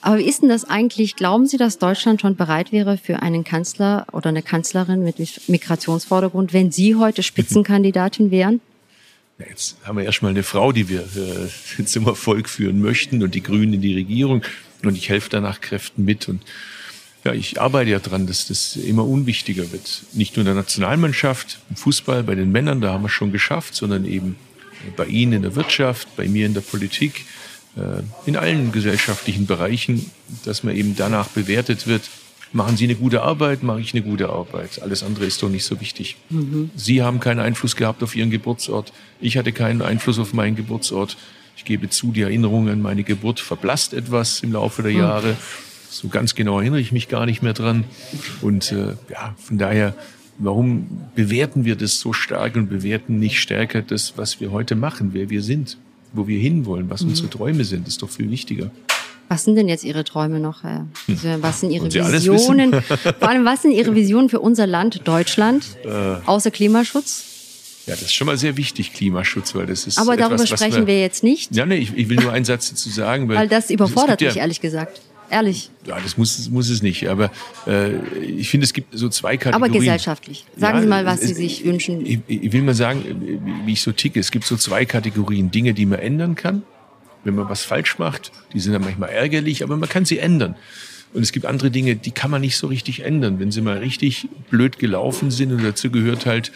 Aber wie ist denn das eigentlich? Glauben Sie, dass Deutschland schon bereit wäre für einen Kanzler oder eine Kanzlerin mit Migrationsvordergrund, wenn Sie heute Spitzenkandidatin wären? Ja, jetzt haben wir erstmal eine Frau, die wir äh, zum Erfolg führen möchten und die Grünen in die Regierung. Und ich helfe da nach Kräften mit. Und ja, ich arbeite ja dran, dass das immer unwichtiger wird. Nicht nur in der Nationalmannschaft, im Fußball, bei den Männern, da haben wir es schon geschafft, sondern eben Bei Ihnen in der Wirtschaft, bei mir in der Politik, äh, in allen gesellschaftlichen Bereichen, dass man eben danach bewertet wird, machen Sie eine gute Arbeit, mache ich eine gute Arbeit. Alles andere ist doch nicht so wichtig. Mhm. Sie haben keinen Einfluss gehabt auf Ihren Geburtsort. Ich hatte keinen Einfluss auf meinen Geburtsort. Ich gebe zu, die Erinnerung an meine Geburt verblasst etwas im Laufe der mhm. Jahre. So ganz genau erinnere ich mich gar nicht mehr dran. Und äh, ja, von daher, warum bewerten wir das so stark und bewerten nicht stärker das, was wir heute machen, wer wir sind, wo wir hinwollen, was mhm. unsere Träume sind, ist doch viel wichtiger. Was sind denn jetzt Ihre Träume noch? Also, was sind Ihre Visionen? Vor allem, was sind Ihre Visionen für unser Land, Deutschland, äh, außer Klimaschutz? Ja, das ist schon mal sehr wichtig, Klimaschutz, weil das ist. Aber darüber etwas, sprechen wir, wir, jetzt nicht. Ja, nee, ich, ich, will nur einen Satz dazu sagen. Weil, weil das überfordert mich, ja, ehrlich gesagt. Ehrlich. Ja, das muss, muss es nicht. Aber äh, ich finde, es gibt so zwei Kategorien. Aber gesellschaftlich. Sagen ja, Sie mal, was es, Sie sich wünschen. Ich, ich, will mal sagen, wie ich so ticke. Es gibt so zwei Kategorien. Dinge, die man ändern kann. Wenn man was falsch macht, die sind dann manchmal ärgerlich, aber man kann sie ändern. Und es gibt andere Dinge, die kann man nicht so richtig ändern. Wenn sie mal richtig blöd gelaufen sind und dazu gehört halt,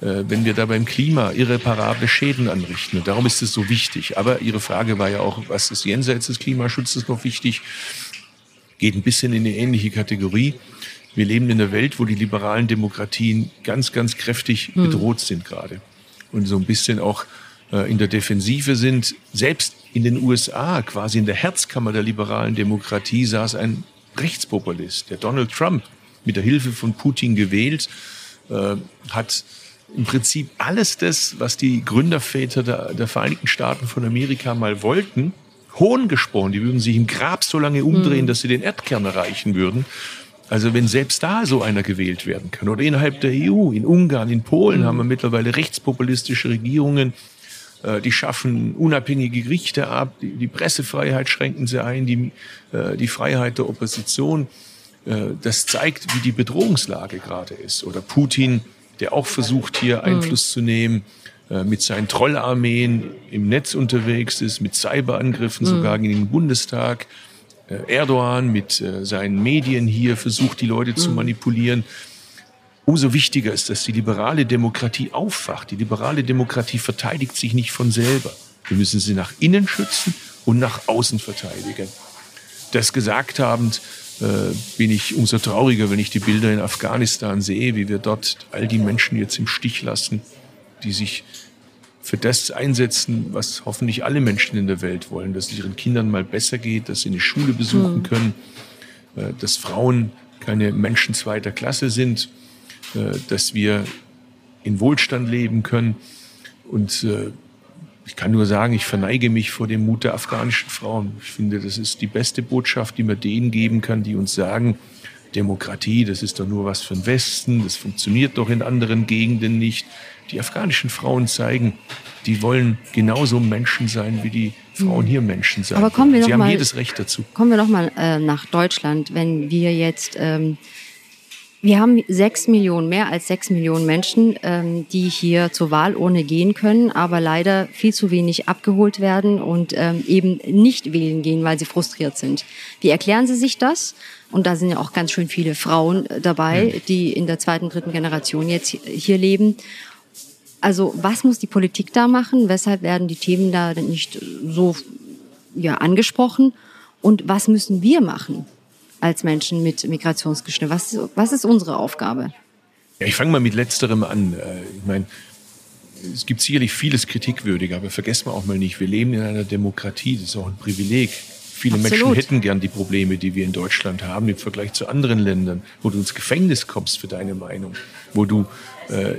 äh, wenn wir da beim Klima irreparable Schäden anrichten. Und darum ist es so wichtig. Aber Ihre Frage war ja auch, was ist jenseits des Klimaschutzes noch wichtig? Geht ein bisschen in eine ähnliche Kategorie. Wir leben in einer Welt, wo die liberalen Demokratien ganz, ganz kräftig hm. bedroht sind gerade. Und so ein bisschen auch in der Defensive sind. Selbst in den USA, quasi in der Herzkammer der liberalen Demokratie, saß ein Rechtspopulist, der Donald Trump, mit der Hilfe von Putin gewählt, äh, hat im Prinzip alles das, was die Gründerväter der, der, Vereinigten Staaten von Amerika mal wollten, hohn gesprochen. Die würden sich im Grab so lange umdrehen, mhm. dass sie den Erdkern erreichen würden. Also wenn selbst da so einer gewählt werden kann oder innerhalb der EU, in Ungarn, in Polen mhm. haben wir mittlerweile rechtspopulistische Regierungen, äh, die schaffen unabhängige Gerichte ab, die, die Pressefreiheit schränken sie ein, die, äh, die Freiheit der Opposition. Äh, das zeigt, wie die Bedrohungslage gerade ist. Oder Putin der auch versucht, hier hm. Einfluss zu nehmen, äh, mit seinen Trollarmeen im Netz unterwegs ist, mit Cyberangriffen mhm. sogar gegen den Bundestag. Äh, Erdogan mit äh, seinen Medien hier versucht, die Leute mhm. zu hm. manipulieren. Umso wichtiger ist, dass die liberale Demokratie aufwacht. Die liberale Demokratie verteidigt sich nicht von selber. Wir müssen sie nach innen schützen und nach außen verteidigen. Das gesagt habend, äh, bin ich umso trauriger, wenn ich die Bilder in Afghanistan sehe, wie wir dort all die Menschen jetzt im Stich lassen, die sich für das einsetzen, was hoffentlich alle Menschen in der Welt wollen, dass es ihren Kindern mal besser geht, dass sie eine Schule besuchen mhm. können, äh, dass Frauen keine Menschen zweiter Klasse sind, dass wir in Wohlstand leben können. Und ich kann nur sagen, ich verneige mich vor dem Mut der afghanischen Frauen. Ich finde, das ist die beste Botschaft, die man denen geben kann, die uns sagen, Demokratie, das ist doch nur was für den Westen, das funktioniert doch in anderen Gegenden nicht. Die afghanischen Frauen zeigen, die wollen genauso Menschen sein, wie die Frauen hier Menschen sein. Aber kommen wir Sie haben mal, jedes Recht dazu. Kommen wir doch mal äh, nach Deutschland, wenn wir jetzt ähm, wir haben sechs Millionen, mehr als sechs Millionen Menschen, ähm, die hier zur Wahl ohne gehen können, aber leider viel zu wenig abgeholt werden und ähm, eben nicht wählen gehen, weil sie frustriert sind. Wie erklären Sie sich das? Und da sind ja auch ganz schön viele Frauen äh, dabei, die in der zweiten, dritten Generation jetzt hier leben. Also was muss die Politik da machen? Weshalb werden die Themen da nicht so ja, angesprochen? Und was müssen wir machen? Als Menschen mit Migrationsgeschichte? Was, was ist unsere Aufgabe? Ja, ich fange mal mit letzterem an. Äh, ich meine, es gibt sicherlich vieles kritikwürdig, aber vergessen wir auch mal nicht, wir leben in einer Demokratie, das ist auch ein Privileg. Viele Absolut. Menschen hätten gern die Probleme, die wir in Deutschland haben, im Vergleich zu anderen Ländern, wo du ins Gefängnis kommst für deine Meinung, wo du, äh,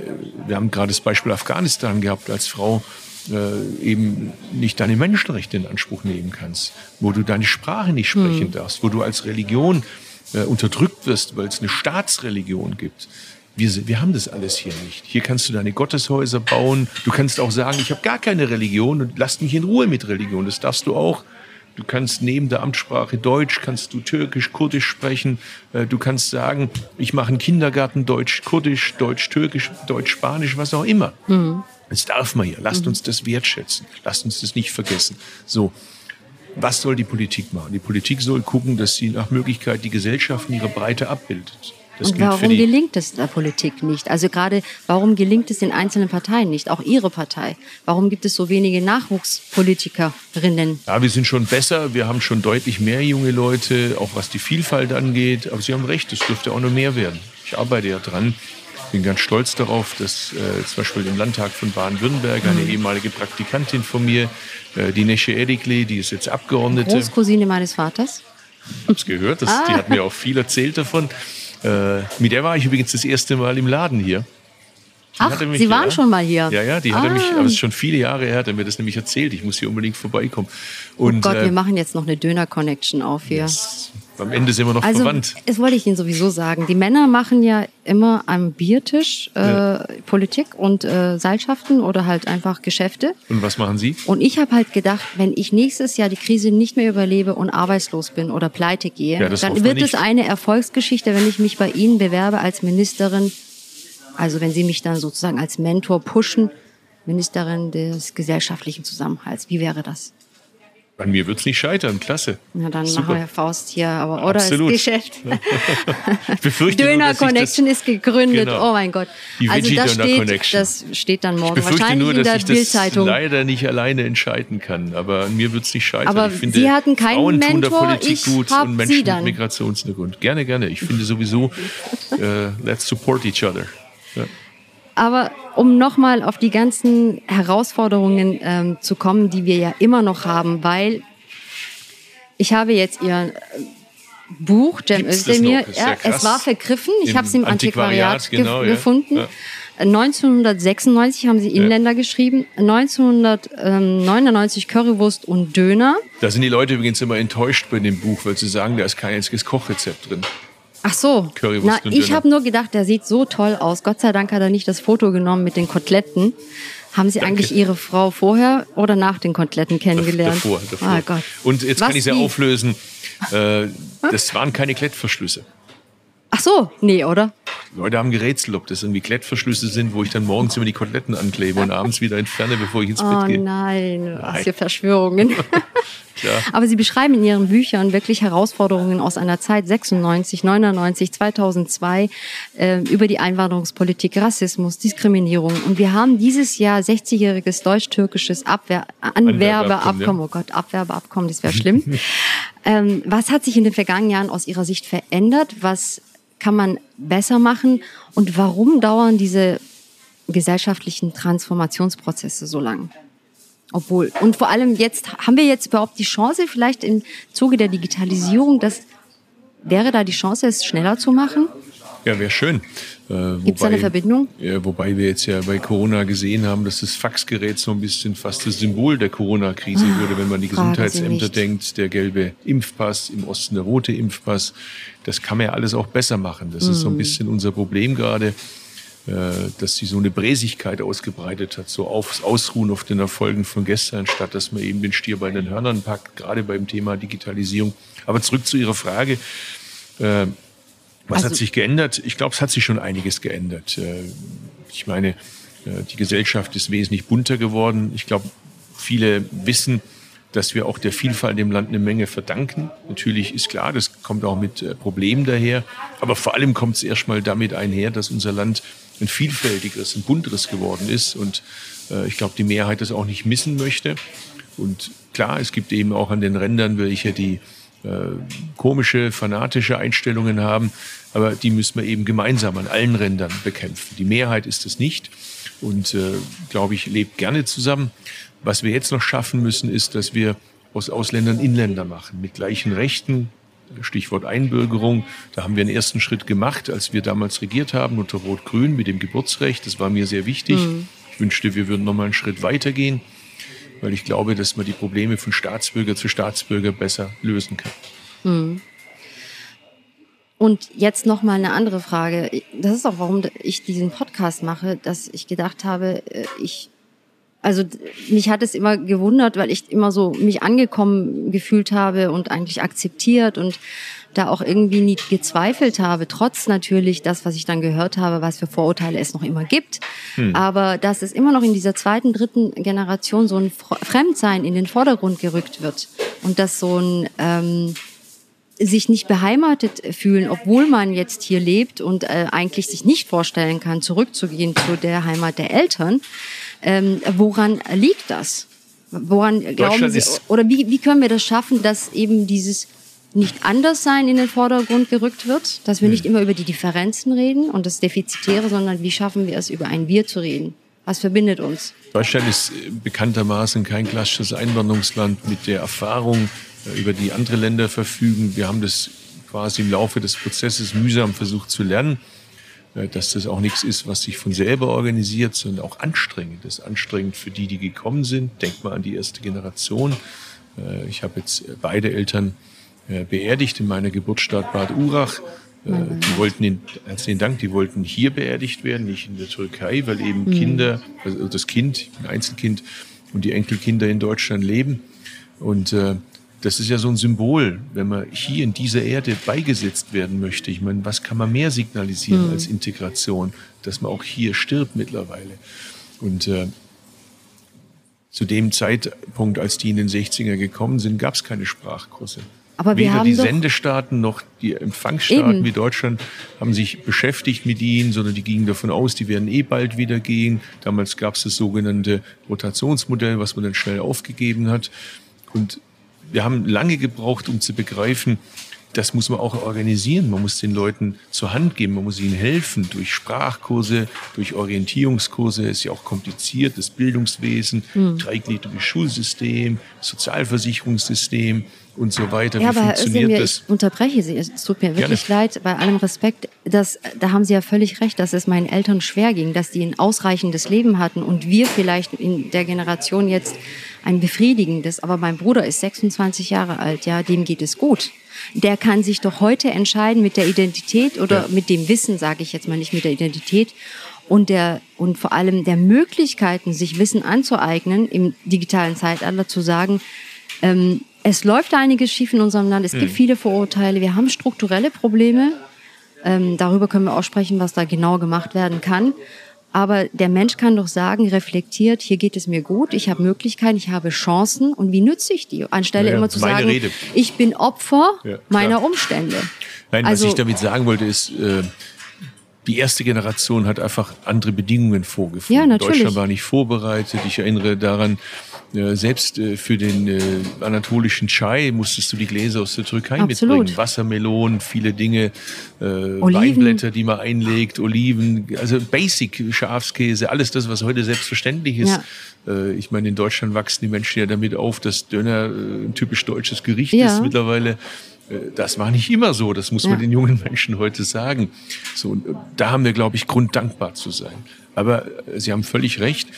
wir haben gerade das Beispiel Afghanistan gehabt, als Frau äh, eben nicht deine Menschenrechte in Anspruch nehmen kannst, wo du deine Sprache nicht sprechen hm. darfst, wo du als Religion äh, unterdrückt wirst, weil es eine Staatsreligion gibt. Wir, wir haben das alles hier nicht. Hier kannst du deine Gotteshäuser bauen. Du kannst auch sagen, ich habe gar keine Religion und lass mich in Ruhe mit Religion. Das darfst du auch. Du kannst neben der Amtssprache Deutsch, kannst du Türkisch, Kurdisch sprechen. Äh, du kannst sagen, ich mache einen Kindergarten Deutsch, Kurdisch, Deutsch, Türkisch, Deutsch, Spanisch, was auch immer. Mhm. Das darf man hier. Lasst mhm. uns das wertschätzen. Lasst uns das nicht vergessen. So. Was soll die Politik machen? Die Politik soll gucken, dass sie nach Möglichkeit die Gesellschaft in ihrer Breite abbildet. Das Und warum gelingt es der Politik nicht? Also gerade, warum gelingt es den einzelnen Parteien nicht? Auch Ihre Partei. Warum gibt es so wenige Nachwuchspolitikerinnen? Ja, wir sind schon besser. Wir haben schon deutlich mehr junge Leute, auch was die Vielfalt angeht. Aber Sie haben recht, es dürfte auch noch mehr werden. Ich arbeite ja dran. Bin ganz stolz darauf, dass äh, zum Beispiel im Landtag von Baden-Württemberg eine mhm. ehemalige Praktikantin von mir, äh, die Nesche Erikli, die ist jetzt Abgeordnete. Großcousine meines Vaters. Es gehört, das, ah. die hat mir auch viel erzählt davon. Äh, mit der war ich übrigens das erste Mal im Laden hier. Ach, mich, Sie waren ja, schon mal hier. Ja, ja, die ah. hatte mich, aber es ist schon viele Jahre her, hat er mir das nämlich erzählt. Ich muss hier unbedingt vorbeikommen. Oh Und, oh Gott, äh, wir machen jetzt noch eine Döner-Connection auf hier. Yes. Am Ende sind wir noch also, verwandt. Das wollte ich Ihnen sowieso sagen. Die Männer machen ja immer am Biertisch äh, ja. Politik und äh, Seilschaften oder halt einfach Geschäfte. Und was machen Sie? Und ich habe halt gedacht, wenn ich nächstes Jahr die Krise nicht mehr überlebe und arbeitslos bin oder pleite gehe, ja, dann wird es eine Erfolgsgeschichte, wenn ich mich bei Ihnen bewerbe als Ministerin. Also wenn Sie mich dann sozusagen als Mentor pushen, Ministerin des gesellschaftlichen Zusammenhalts. Wie wäre das? An mir wird es nicht scheitern, klasse. Na dann Super. machen wir Faust hier, aber oder Absolut. ist Geschäft. ich befürchte Döner nur, Connection ist gegründet. Genau. Oh mein Gott. Die also das steht, das steht dann morgen ich wahrscheinlich nur, in der Bildzeitung. leider nicht alleine entscheiden kann, aber an mir wird es nicht scheitern. Aber ich finde, Sie hatten keinen Frauen Mentor, tun der Politik ich gut und Menschen mit Migrationshintergrund. Gerne, gerne. Ich finde sowieso, uh, let's support each other. Ja. Aber um nochmal auf die ganzen Herausforderungen ähm, zu kommen, die wir ja immer noch haben, weil ich habe jetzt ihr Buch, Cem Özdemir, ja, es war vergriffen, ich habe es im Antiquariat, Antiquariat genau, ge ja. gefunden. Ja. 1996 haben sie Inländer ja. geschrieben, 1999 Currywurst und Döner. Da sind die Leute übrigens immer enttäuscht bei dem Buch, weil sie sagen, da ist kein einziges Kochrezept drin. Ach so. Currywurst Na, ich habe nur gedacht, der sieht so toll aus. Gott sei Dank hat er nicht das Foto genommen mit den Koteletten. Haben Sie Danke. eigentlich Ihre Frau vorher oder nach den Koteletten kennengelernt? Davor, davor. Ah, Gott. Und jetzt Was kann ich sie auflösen. Äh, das waren keine Klettverschlüsse. Ach so, nee, oder? Leute haben gerätselt, ob das irgendwie Klettverschlüsse sind, wo ich dann morgens immer die Koteletten anklebe und abends wieder entferne, bevor ich ins oh, Bett gehe. Nein, nein, was für Verschwörungen. Aber Sie beschreiben in Ihren Büchern wirklich Herausforderungen aus einer Zeit 96, 99, 2002 äh, über die Einwanderungspolitik, Rassismus, Diskriminierung. Und wir haben dieses Jahr 60-jähriges deutsch-türkisches Abwehr Anwerbeabkommen. Oh Gott, Abwerbeabkommen, das wäre schlimm. ähm, was hat sich in den vergangenen Jahren aus Ihrer Sicht verändert? Was kann man besser machen? Und warum dauern diese gesellschaftlichen Transformationsprozesse so lang? Obwohl, und vor allem jetzt, haben wir jetzt überhaupt die Chance, vielleicht im Zuge der Digitalisierung, dass, wäre da die Chance, es schneller zu machen? Ja, wäre schön. Äh, Gibt es eine Verbindung? Ja, wobei wir jetzt ja bei Corona gesehen haben, dass das Faxgerät so ein bisschen fast das Symbol der Corona-Krise ah, wurde, wenn man die Gesundheitsämter denkt, der gelbe Impfpass, im Osten der rote Impfpass. Das kann man ja alles auch besser machen. Das mhm. ist so ein mhm. bisschen unser Problem gerade äh, dass sie so eine Bräsigkeit ausgebreitet hat, so aufs Ausruhen auf den Erfolgen von gestern, statt dass man eben den Stier bei den Hörnern packt, gerade beim Thema Digitalisierung. Aber zurück zu Ihrer Frage. Äh, was also, hat sich geändert? Ich glaube, es hat sich schon einiges geändert. Äh, ich meine, die Gesellschaft ist wesentlich bunter geworden. Ich glaube, viele wissen, dass wir auch der Vielfalt im Land eine Menge verdanken. Natürlich ist klar, das kommt auch mit Problemen daher. Aber vor allem kommt es erstmal damit einher, dass unser Land ein vielfältigeres, ein bunteres geworden ist. Und äh, ich glaube, die Mehrheit das auch nicht missen möchte. Und klar, es gibt eben auch an den Rändern welche, die äh, komische, fanatische Einstellungen haben, aber die müssen wir eben gemeinsam an allen Rändern bekämpfen. Die Mehrheit ist es nicht und, äh, glaube ich, lebt gerne zusammen. Was wir jetzt noch schaffen müssen, ist, dass wir aus Ausländern Inländer machen, mit gleichen Rechten, Stichwort Einbürgerung. Da haben wir einen ersten Schritt gemacht, als wir damals regiert haben unter Rot-Grün mit dem Geburtsrecht. Das war mir sehr wichtig. Mhm. Ich wünschte, wir würden noch mal einen Schritt weitergehen, weil ich glaube, dass man die Probleme von Staatsbürger zu Staatsbürger besser lösen kann. Mhm. Und jetzt noch mal eine andere Frage. Das ist auch, warum ich diesen Podcast mache, dass ich gedacht habe, äh, ich also mich hat es immer gewundert, weil ich immer so mich angekommen gefühlt habe und eigentlich akzeptiert und da auch irgendwie nie gezweifelt habe, trotz natürlich das, was ich dann gehört habe, was für Vorurteile es noch immer gibt. Hm. Aber dass es immer noch in dieser zweiten, dritten Generation so ein Fremdsein in den Vordergrund gerückt wird und dass so ein ähm, sich nicht beheimatet fühlen, obwohl man jetzt hier lebt und äh, eigentlich sich nicht vorstellen kann, zurückzugehen zu der Heimat der Eltern. Ähm, woran liegt das? Woran glauben Sie, oder wie, wie können wir das schaffen, dass eben dieses nicht anders sein in den Vordergrund gerückt wird, dass wir nicht immer über die Differenzen reden und das Defizitäre, sondern wie schaffen wir es, über ein Wir zu reden? Was verbindet uns? Deutschland ist äh, bekanntermaßen kein klassisches Einwanderungsland mit der Erfahrung, äh, über die andere Länder verfügen. Wir haben das quasi im Laufe des Prozesses mühsam versucht zu lernen, äh, dass das auch nichts ist, was sich von selber organisiert, sondern auch anstrengend ist. Anstrengend für die, die gekommen sind. Denkt mal an die erste Generation. Ich habe jetzt beide Eltern beerdigt in meiner Geburtsstadt Bad Urach. Mhm. Die wollten, in, herzlichen Dank, die wollten hier beerdigt werden, nicht in der Türkei, weil eben mhm. Kinder, also das Kind, ein Einzelkind und die Enkelkinder in Deutschland leben. Und äh, das ist ja so ein Symbol, wenn man hier in dieser Erde beigesetzt werden möchte. Ich meine, was kann man mehr signalisieren mhm. als Integration, dass man auch hier stirbt mittlerweile. Und äh, zu dem Zeitpunkt, als die in den 60er gekommen sind, gab es keine Sprachkurse. Aber Weder die Sendestaaten noch die Empfangsstaaten eben. wie Deutschland haben sich beschäftigt mit ihnen, sondern die gingen davon aus, die werden eh bald wieder gehen. Damals gab es das sogenannte Rotationsmodell, was man dann schnell aufgegeben hat. Und wir haben lange gebraucht, um zu begreifen, das muss man auch organisieren. Man muss den Leuten zur Hand geben, man muss ihnen helfen durch Sprachkurse, durch Orientierungskurse. Es ist ja auch kompliziert, das Bildungswesen, mhm. dreigliedriges Schulsystem, Sozialversicherungssystem und so weiter. Ja, Wie aber funktioniert Özdemir, das? Ich unterbreche Sie. Es tut mir wirklich Gerne. leid, bei allem Respekt. Das, da haben Sie ja völlig recht, dass es meinen Eltern schwer ging, dass die ein ausreichendes Leben hatten und wir vielleicht in der Generation jetzt ein befriedigendes. Aber mein Bruder ist 26 Jahre alt, ja, dem geht es gut. Der kann sich doch heute entscheiden mit der Identität oder ja. mit dem Wissen, sage ich jetzt mal nicht mit der Identität und der und vor allem der Möglichkeiten, sich Wissen anzueignen im digitalen Zeitalter, zu sagen, ähm, es läuft einiges schief in unserem Land. Es gibt hm. viele Vorurteile. Wir haben strukturelle Probleme. Ähm, darüber können wir auch sprechen, was da genau gemacht werden kann. Aber der Mensch kann doch sagen, reflektiert, hier geht es mir gut, ich habe Möglichkeiten, ich habe Chancen und wie nütze ich die? Anstelle ja, immer zu sagen, Rede. ich bin Opfer ja, meiner Umstände. Nein, also, was ich damit sagen wollte, ist, äh, die erste Generation hat einfach andere Bedingungen vorgefunden. Ja, natürlich. Deutschland war nicht vorbereitet. Ich erinnere daran, selbst äh, für den äh, anatolischen Chai musstest du die Gläser aus der Türkei Absolut. mitbringen. Wassermelonen, viele Dinge, äh, Weinblätter, die man einlegt, Oliven, also Basic, Schafskäse, alles das, was heute selbstverständlich ist. Ja. Äh, ich meine, in Deutschland wachsen die Menschen ja damit auf, dass Döner äh, ein typisch deutsches Gericht ja. ist mittlerweile. Das war nicht immer so, das muss ja. man den jungen Menschen heute sagen. So, da haben wir, glaube ich, Grund dankbar zu sein. Aber Sie haben völlig recht.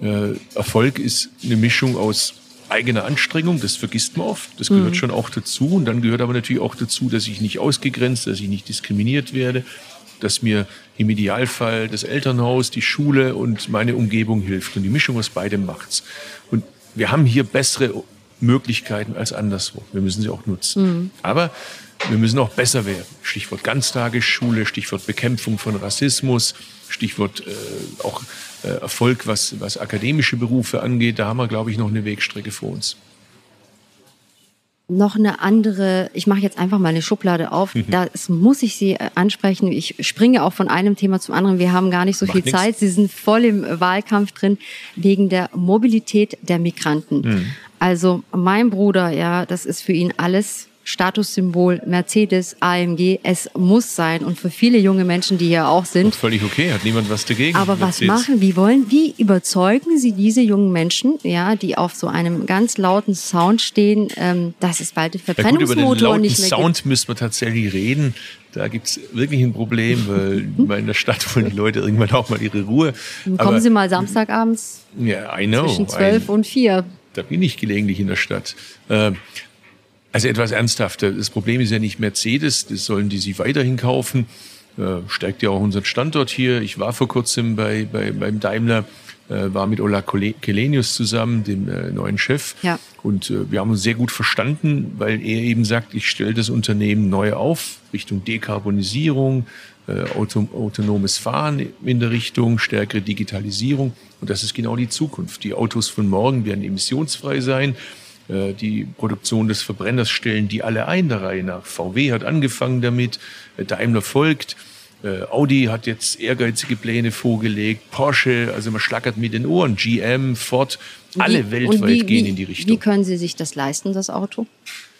Äh, Erfolg ist eine Mischung aus eigener Anstrengung, das vergisst man oft, das gehört mhm. schon auch dazu. Und dann gehört aber natürlich auch dazu, dass ich nicht ausgegrenzt, dass ich nicht diskriminiert werde, dass mir im Idealfall das Elternhaus, die Schule und meine Umgebung hilft. Und die Mischung aus beidem macht's. Und wir haben hier bessere Möglichkeiten als anderswo. Wir müssen sie auch nutzen. Mhm. Aber wir müssen auch besser werden. Stichwort Ganztagesschule, Stichwort Bekämpfung von Rassismus, Stichwort äh, auch äh, Erfolg, was, was akademische Berufe angeht. Da haben wir, glaube ich, noch eine Wegstrecke vor uns. Noch eine andere, ich mache jetzt einfach mal eine Schublade auf, mhm. da muss ich Sie äh, ansprechen. Ich springe auch von einem Thema zum anderen. Wir haben gar nicht so Macht viel nix. Zeit. Sie sind voll im Wahlkampf drin wegen der Mobilität der Migranten. Mhm. Also mein Bruder, ja, das ist für ihn alles Statussymbol Mercedes, AMG, es muss sein. Und für viele junge Menschen, die hier auch sind. Auch völlig okay, hat niemand was dagegen. Aber Mercedes. was machen, wie wollen, wie überzeugen Sie diese jungen Menschen, ja, die auf so einem ganz lauten Sound stehen, ähm, dass es bald den Verbrennungsmotor ja gut, über den nicht mehr Sound gibt? müssen wir tatsächlich reden. Da gibt es wirklich ein Problem, weil in der Stadt wollen die Leute irgendwann auch mal ihre Ruhe. Dann kommen Aber, Sie mal Samstagabends ja, I know, zwischen zwölf und vier. Da bin ich gelegentlich in der Stadt. Äh, also etwas ernsthafter. Das Problem ist ja nicht Mercedes, das sollen die sich weiterhin kaufen. Äh, stärkt ja auch unseren Standort hier. Ich war vor kurzem bei, bei beim Daimler, äh, war mit Ola Kelenius zusammen, dem äh, neuen Chef. Ja. Und äh, wir haben uns sehr gut verstanden, weil er eben sagt, ich stelle das Unternehmen neu auf, Richtung Dekarbonisierung, äh, auto, autonomes Fahren in der Richtung, stärkere Digitalisierung. Und das ist genau die Zukunft. Die Autos von morgen werden emissionsfrei sein Äh, die Produktion des Verbrenners stellen die alle ein der Reihe nach. VW hat angefangen damit, äh, Daimler folgt. Äh, Audi hat jetzt ehrgeizige Pläne vorgelegt, Porsche, also man schlackert mit den Ohren, GM, Ford, alle wie, weltweit wie, gehen in die Richtung. Wie können Sie sich das leisten, das Auto?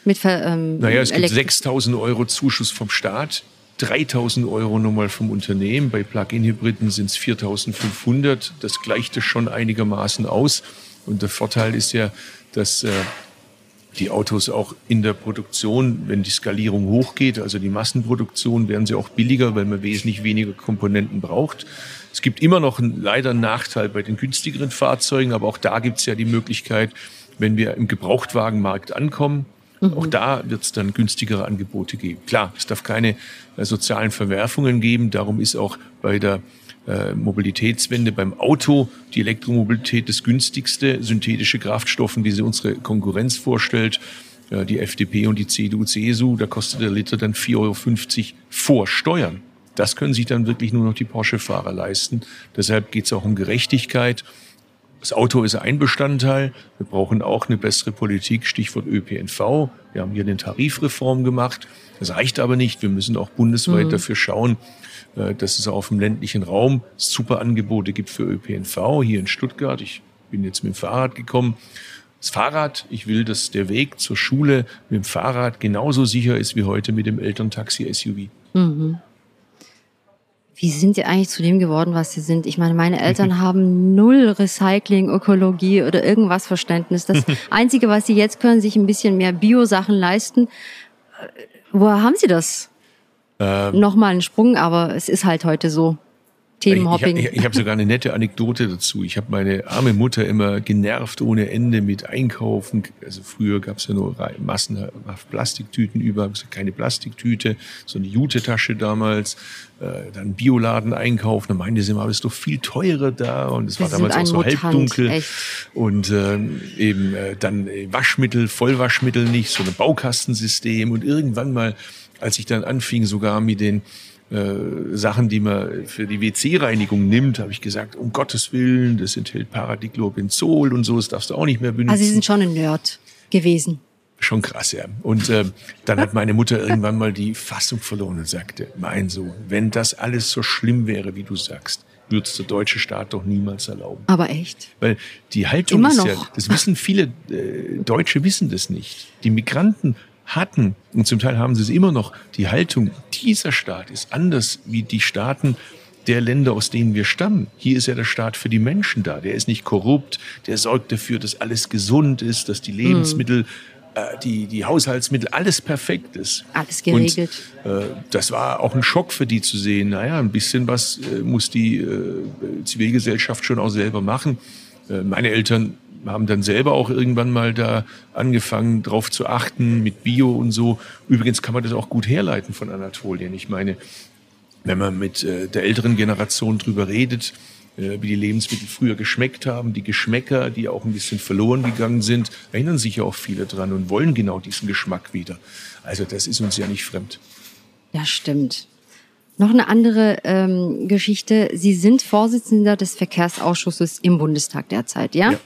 Mit, ähm, naja, es gibt 6000 Euro Zuschuss vom Staat, 3000 Euro nochmal vom Unternehmen. Bei Plug-in-Hybriden sind es 4500. Das gleicht es schon einigermaßen aus. Und der Vorteil ist ja, dass äh, die Autos auch in der Produktion, wenn die Skalierung hochgeht, also die Massenproduktion, werden sie auch billiger, weil man wesentlich weniger Komponenten braucht. Es gibt immer noch einen, leider einen Nachteil bei den günstigeren Fahrzeugen, aber auch da gibt es ja die Möglichkeit, wenn wir im Gebrauchtwagenmarkt ankommen, mhm. auch da wird es dann günstigere Angebote geben. Klar, es darf keine äh, sozialen Verwerfungen geben, darum ist auch bei der äh, Mobilitätswende beim Auto, die Elektromobilität das günstigste, synthetische Kraftstoffen, die sie unsere Konkurrenz vorstellt, äh, die FDP und die CDU, CSU, da kostet der Liter dann 4,50 Euro vor Steuern. Das können sich dann wirklich nur noch die Porsche-Fahrer leisten. Deshalb geht es auch um Gerechtigkeit. Das Auto ist ein Bestandteil. Wir brauchen auch eine bessere Politik, Stichwort ÖPNV. Wir haben hier eine Tarifreform gemacht. Das reicht aber nicht. Wir müssen auch bundesweit mhm. dafür schauen, dass es auf dem ländlichen Raum super Angebote gibt für ÖPNV. Hier in Stuttgart, ich bin jetzt mit dem Fahrrad gekommen. Das Fahrrad, ich will, dass der Weg zur Schule mit dem Fahrrad genauso sicher ist wie heute mit dem Elterntaxi-SUV. Mhm. Wie sind Sie eigentlich zu dem geworden, was Sie sind? Ich meine, meine Eltern haben null Recycling, Ökologie oder irgendwas Verständnis. Das Einzige, was Sie jetzt können, sich ein bisschen mehr Bio-Sachen leisten. Woher haben Sie das? Ähm, Nochmal ein Sprung, aber es ist halt heute so. Themenhopping. Ich, ich, ich habe sogar eine nette Anekdote dazu. Ich habe meine arme Mutter immer genervt ohne Ende mit Einkaufen. Also früher gab es ja nur massenhaft Plastiktüten über, keine Plastiktüte, so eine Jute-Tasche damals. Äh, dann Bioladen einkaufen. Da meinte sie immer, aber es ist doch viel teurer da und es war damals auch so Mutant, halbdunkel. Echt. Und ähm, eben äh, dann Waschmittel, Vollwaschmittel nicht, so ein Baukastensystem und irgendwann mal als ich dann anfing, sogar mit den äh, Sachen, die man für die WC-Reinigung nimmt, habe ich gesagt, um Gottes Willen, das enthält Paradiglobenzol und so, das darfst du auch nicht mehr benutzen. Also Sie sind schon ein Nerd gewesen. Schon krass, ja. Und äh, dann hat meine Mutter irgendwann mal die Fassung verloren und sagte, mein Sohn, wenn das alles so schlimm wäre, wie du sagst, würde es der deutsche Staat doch niemals erlauben. Aber echt? Weil die Haltung Immer ist noch. ja, das wissen viele äh, Deutsche wissen das nicht. Die Migranten hatten, und zum Teil haben sie es immer noch, die Haltung, dieser Staat ist anders wie die Staaten der Länder, aus denen wir stammen. Hier ist ja der Staat für die Menschen da. Der ist nicht korrupt, der sorgt dafür, dass alles gesund ist, dass die Lebensmittel, äh, die, die Haushaltsmittel, alles perfekt ist. Alles geregelt. Und, äh, das war auch ein Schock für die zu sehen. Naja, ein bisschen was äh, muss die äh, Zivilgesellschaft schon auch selber machen. Äh, meine Eltern haben dann selber auch irgendwann mal da angefangen, drauf zu achten mit Bio und so. Übrigens kann man das auch gut herleiten von Anatolien. Ich meine, wenn man mit äh, der älteren Generation drüber redet, äh, wie die Lebensmittel früher geschmeckt haben, die Geschmäcker, die auch ein bisschen verloren gegangen sind, erinnern sich ja auch viele dran und wollen genau diesen Geschmack wieder. Also das ist uns ja nicht fremd. Ja, stimmt. Noch eine andere ähm, Geschichte. Sie sind Vorsitzender des Verkehrsausschusses im Bundestag derzeit, ja? ja.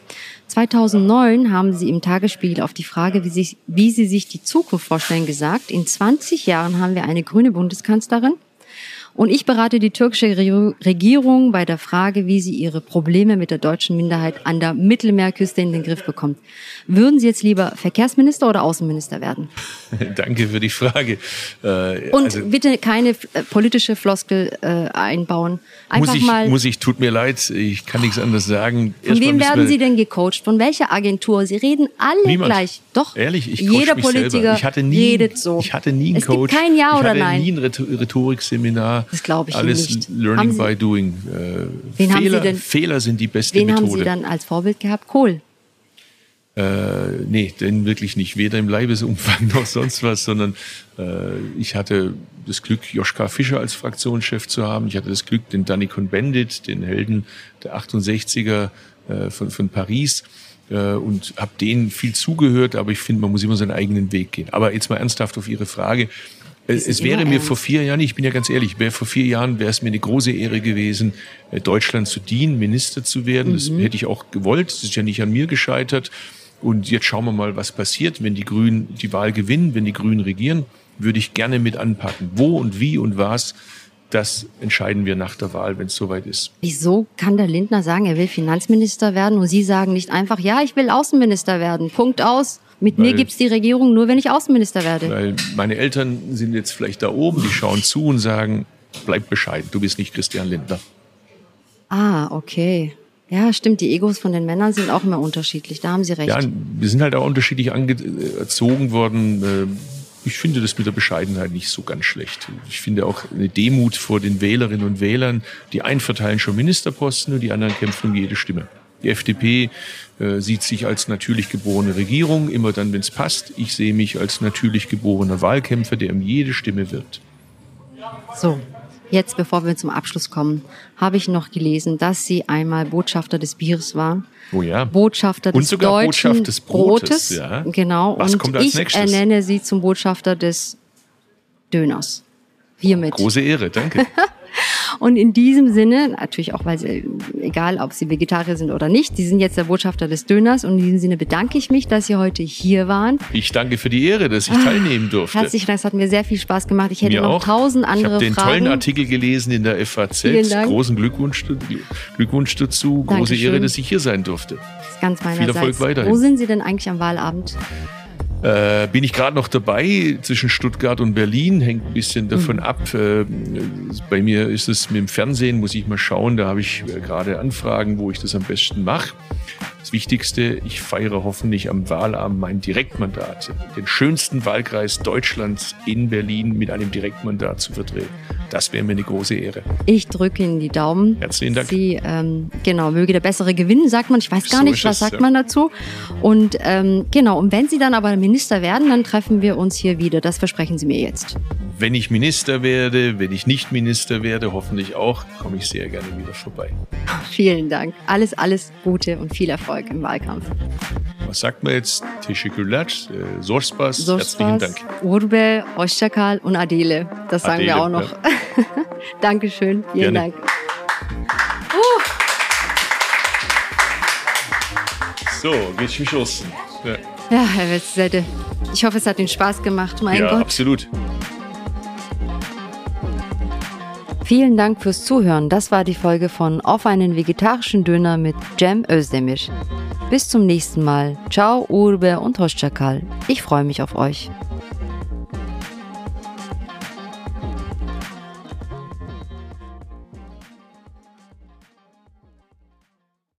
2009 haben Sie im Tagesspiegel auf die Frage, wie, sich, wie Sie sich die Zukunft vorstellen, gesagt, in 20 Jahren haben wir eine grüne Bundeskanzlerin. Und ich berate die türkische Regierung bei der Frage, wie sie ihre Probleme mit der deutschen Minderheit an der Mittelmeerküste in den Griff bekommt. Würden Sie jetzt lieber Verkehrsminister oder Außenminister werden? Danke für die Frage. Äh, Und also, bitte keine äh, politische Floskel äh, einbauen. Einfach muss ich, mal. Muss ich, tut mir leid, ich kann nichts anderes sagen. Von wem werden Sie denn gecoacht? Von welcher Agentur? Sie reden alle Niemand. gleich. Doch. Ehrlich, ich Jeder Politiker ich hatte nie, redet so. Ich hatte nie einen es Coach. Gibt kein Ja oder Nein. Ich hatte nie ein Rhetorikseminar. Das glaube ich Alles nicht. Learning by doing. Äh, Fehler, Sie denn, Fehler sind die beste wen Methode. Wen haben Sie dann als Vorbild gehabt? Kohl. Äh, nee, denn wirklich nicht. Weder im Leibesumfang noch sonst was, sondern äh, ich hatte das Glück, Joschka Fischer als Fraktionschef zu haben. Ich hatte das Glück, den Danny Cohn-Bendit, den Helden der 68er äh, von, von Paris, äh, und habe denen viel zugehört, aber ich finde, man muss immer seinen eigenen Weg gehen. Aber jetzt mal ernsthaft auf Ihre Frage. Es, es wäre mir ernst. vor vier Jahren, ich bin ja ganz ehrlich, wäre vor vier Jahren wäre es mir eine große Ehre gewesen, äh, Deutschland zu dienen, Minister zu werden. Mhm. Das hätte ich auch gewollt. Das ist ja nicht an mir gescheitert. Und jetzt schauen wir mal, was passiert, wenn die Grünen die Wahl gewinnen, wenn die Grünen regieren, würde ich gerne mit anpacken. Wo und wie und was, das entscheiden wir nach der Wahl, wenn es soweit ist. Wieso kann der Lindner sagen, er will Finanzminister werden und Sie sagen nicht einfach, ja, ich will Außenminister werden, Punkt aus. Mit weil, mir gibt's die Regierung nur, wenn ich Außenminister werde. Weil meine Eltern sind jetzt vielleicht da oben, die schauen zu und sagen, bleib bescheiden, du bist nicht Christian Lindner. Ah, okay. Ja, stimmt. Die Egos von den Männern sind auch immer unterschiedlich. Da haben Sie recht. Ja, wir sind halt auch unterschiedlich erzogen worden. Äh, ich finde das mit der Bescheidenheit nicht so ganz schlecht. Ich finde auch eine Demut vor den Wählerinnen und Wählern. Die einen verteilen schon Ministerposten und die anderen kämpfen um jede Stimme. Die FDP äh, sieht sich als natürlich geborene Regierung, immer dann, wenn es passt. Ich sehe mich als natürlich geborener Wahlkämpfer, der um jede Stimme wirbt. So, Jetzt, bevor wir zum Abschluss kommen, habe ich noch gelesen, dass Sie einmal Botschafter des Bieres waren. Oh ja. Botschafter des sogar deutschen Botschaft des Brotes. Brotes. Ja. Genau. Was und kommt als ich nächstes? ernenne Sie zum Botschafter des Döners. Hiermit. Große Ehre, danke. Und in diesem Sinne, natürlich auch, weil sie, egal ob sie Vegetarier sind oder nicht, sie sind jetzt der Botschafter des Döners und in diesem Sinne bedanke ich mich, dass Sie heute hier waren. Ich danke für die Ehre, dass ich teilnehmen durfte. Herzlichen Dank, es hat mir sehr viel Spaß gemacht. Ich hätte mir noch auch. tausend andere Fragen. Ich habe den tollen Artikel gelesen in der FAZ. Großen Glückwunsch, Glückwunsch dazu. Große Dankeschön. Ehre, dass ich hier sein durfte. Das ist ganz meinerseits. Viel Erfolg weiterhin. Wo sind Sie denn eigentlich am Wahlabend? Äh, bin ich gerade noch dabei zwischen Stuttgart und Berlin, hängt ein bisschen davon mhm. ab. Äh, bei mir ist es mit dem Fernsehen, muss ich mal schauen, da habe ich äh, gerade Anfragen, wo ich das am besten mache. Das Wichtigste, ich feiere hoffentlich am Wahlabend mein Direktmandat, den schönsten Wahlkreis Deutschlands in Berlin mit einem Direktmandat zu vertreten. Das wäre mir eine große Ehre. Ich drücke Ihnen die Daumen. Herzlichen Dank. Sie, ähm, genau, möge der bessere gewinnen, sagt man. Ich weiß gar so nicht, was es, sagt ja. man dazu. Und ähm, genau, und wenn Sie dann aber Minister werden, dann treffen wir uns hier wieder. Das versprechen Sie mir jetzt. Wenn ich Minister werde, wenn ich nicht Minister werde, hoffentlich auch, komme ich sehr gerne wieder vorbei. Vielen Dank. Alles, alles Gute und viel Erfolg im Wahlkampf. Was sagt man jetzt? Teşekkürler, äh, Sorspas, herzlichen Dank. Urbe, Hoşçakal und Adele. Das sagen Adele, wir auch noch. Ja. Dankeschön, vielen Gerne. Dank. Uh. So, geht's geschlossen. Ja. ja, Herr Wetzette. Ich hoffe, es hat Ihnen Spaß gemacht, mein ja, Gott. Ja, absolut. Vielen Dank fürs Zuhören. Das war die Folge von Auf einen vegetarischen Döner mit Cem Özdemir. Bis zum nächsten Mal. Ciao, Urbe und Hoşçakal. Ich freue mich auf euch.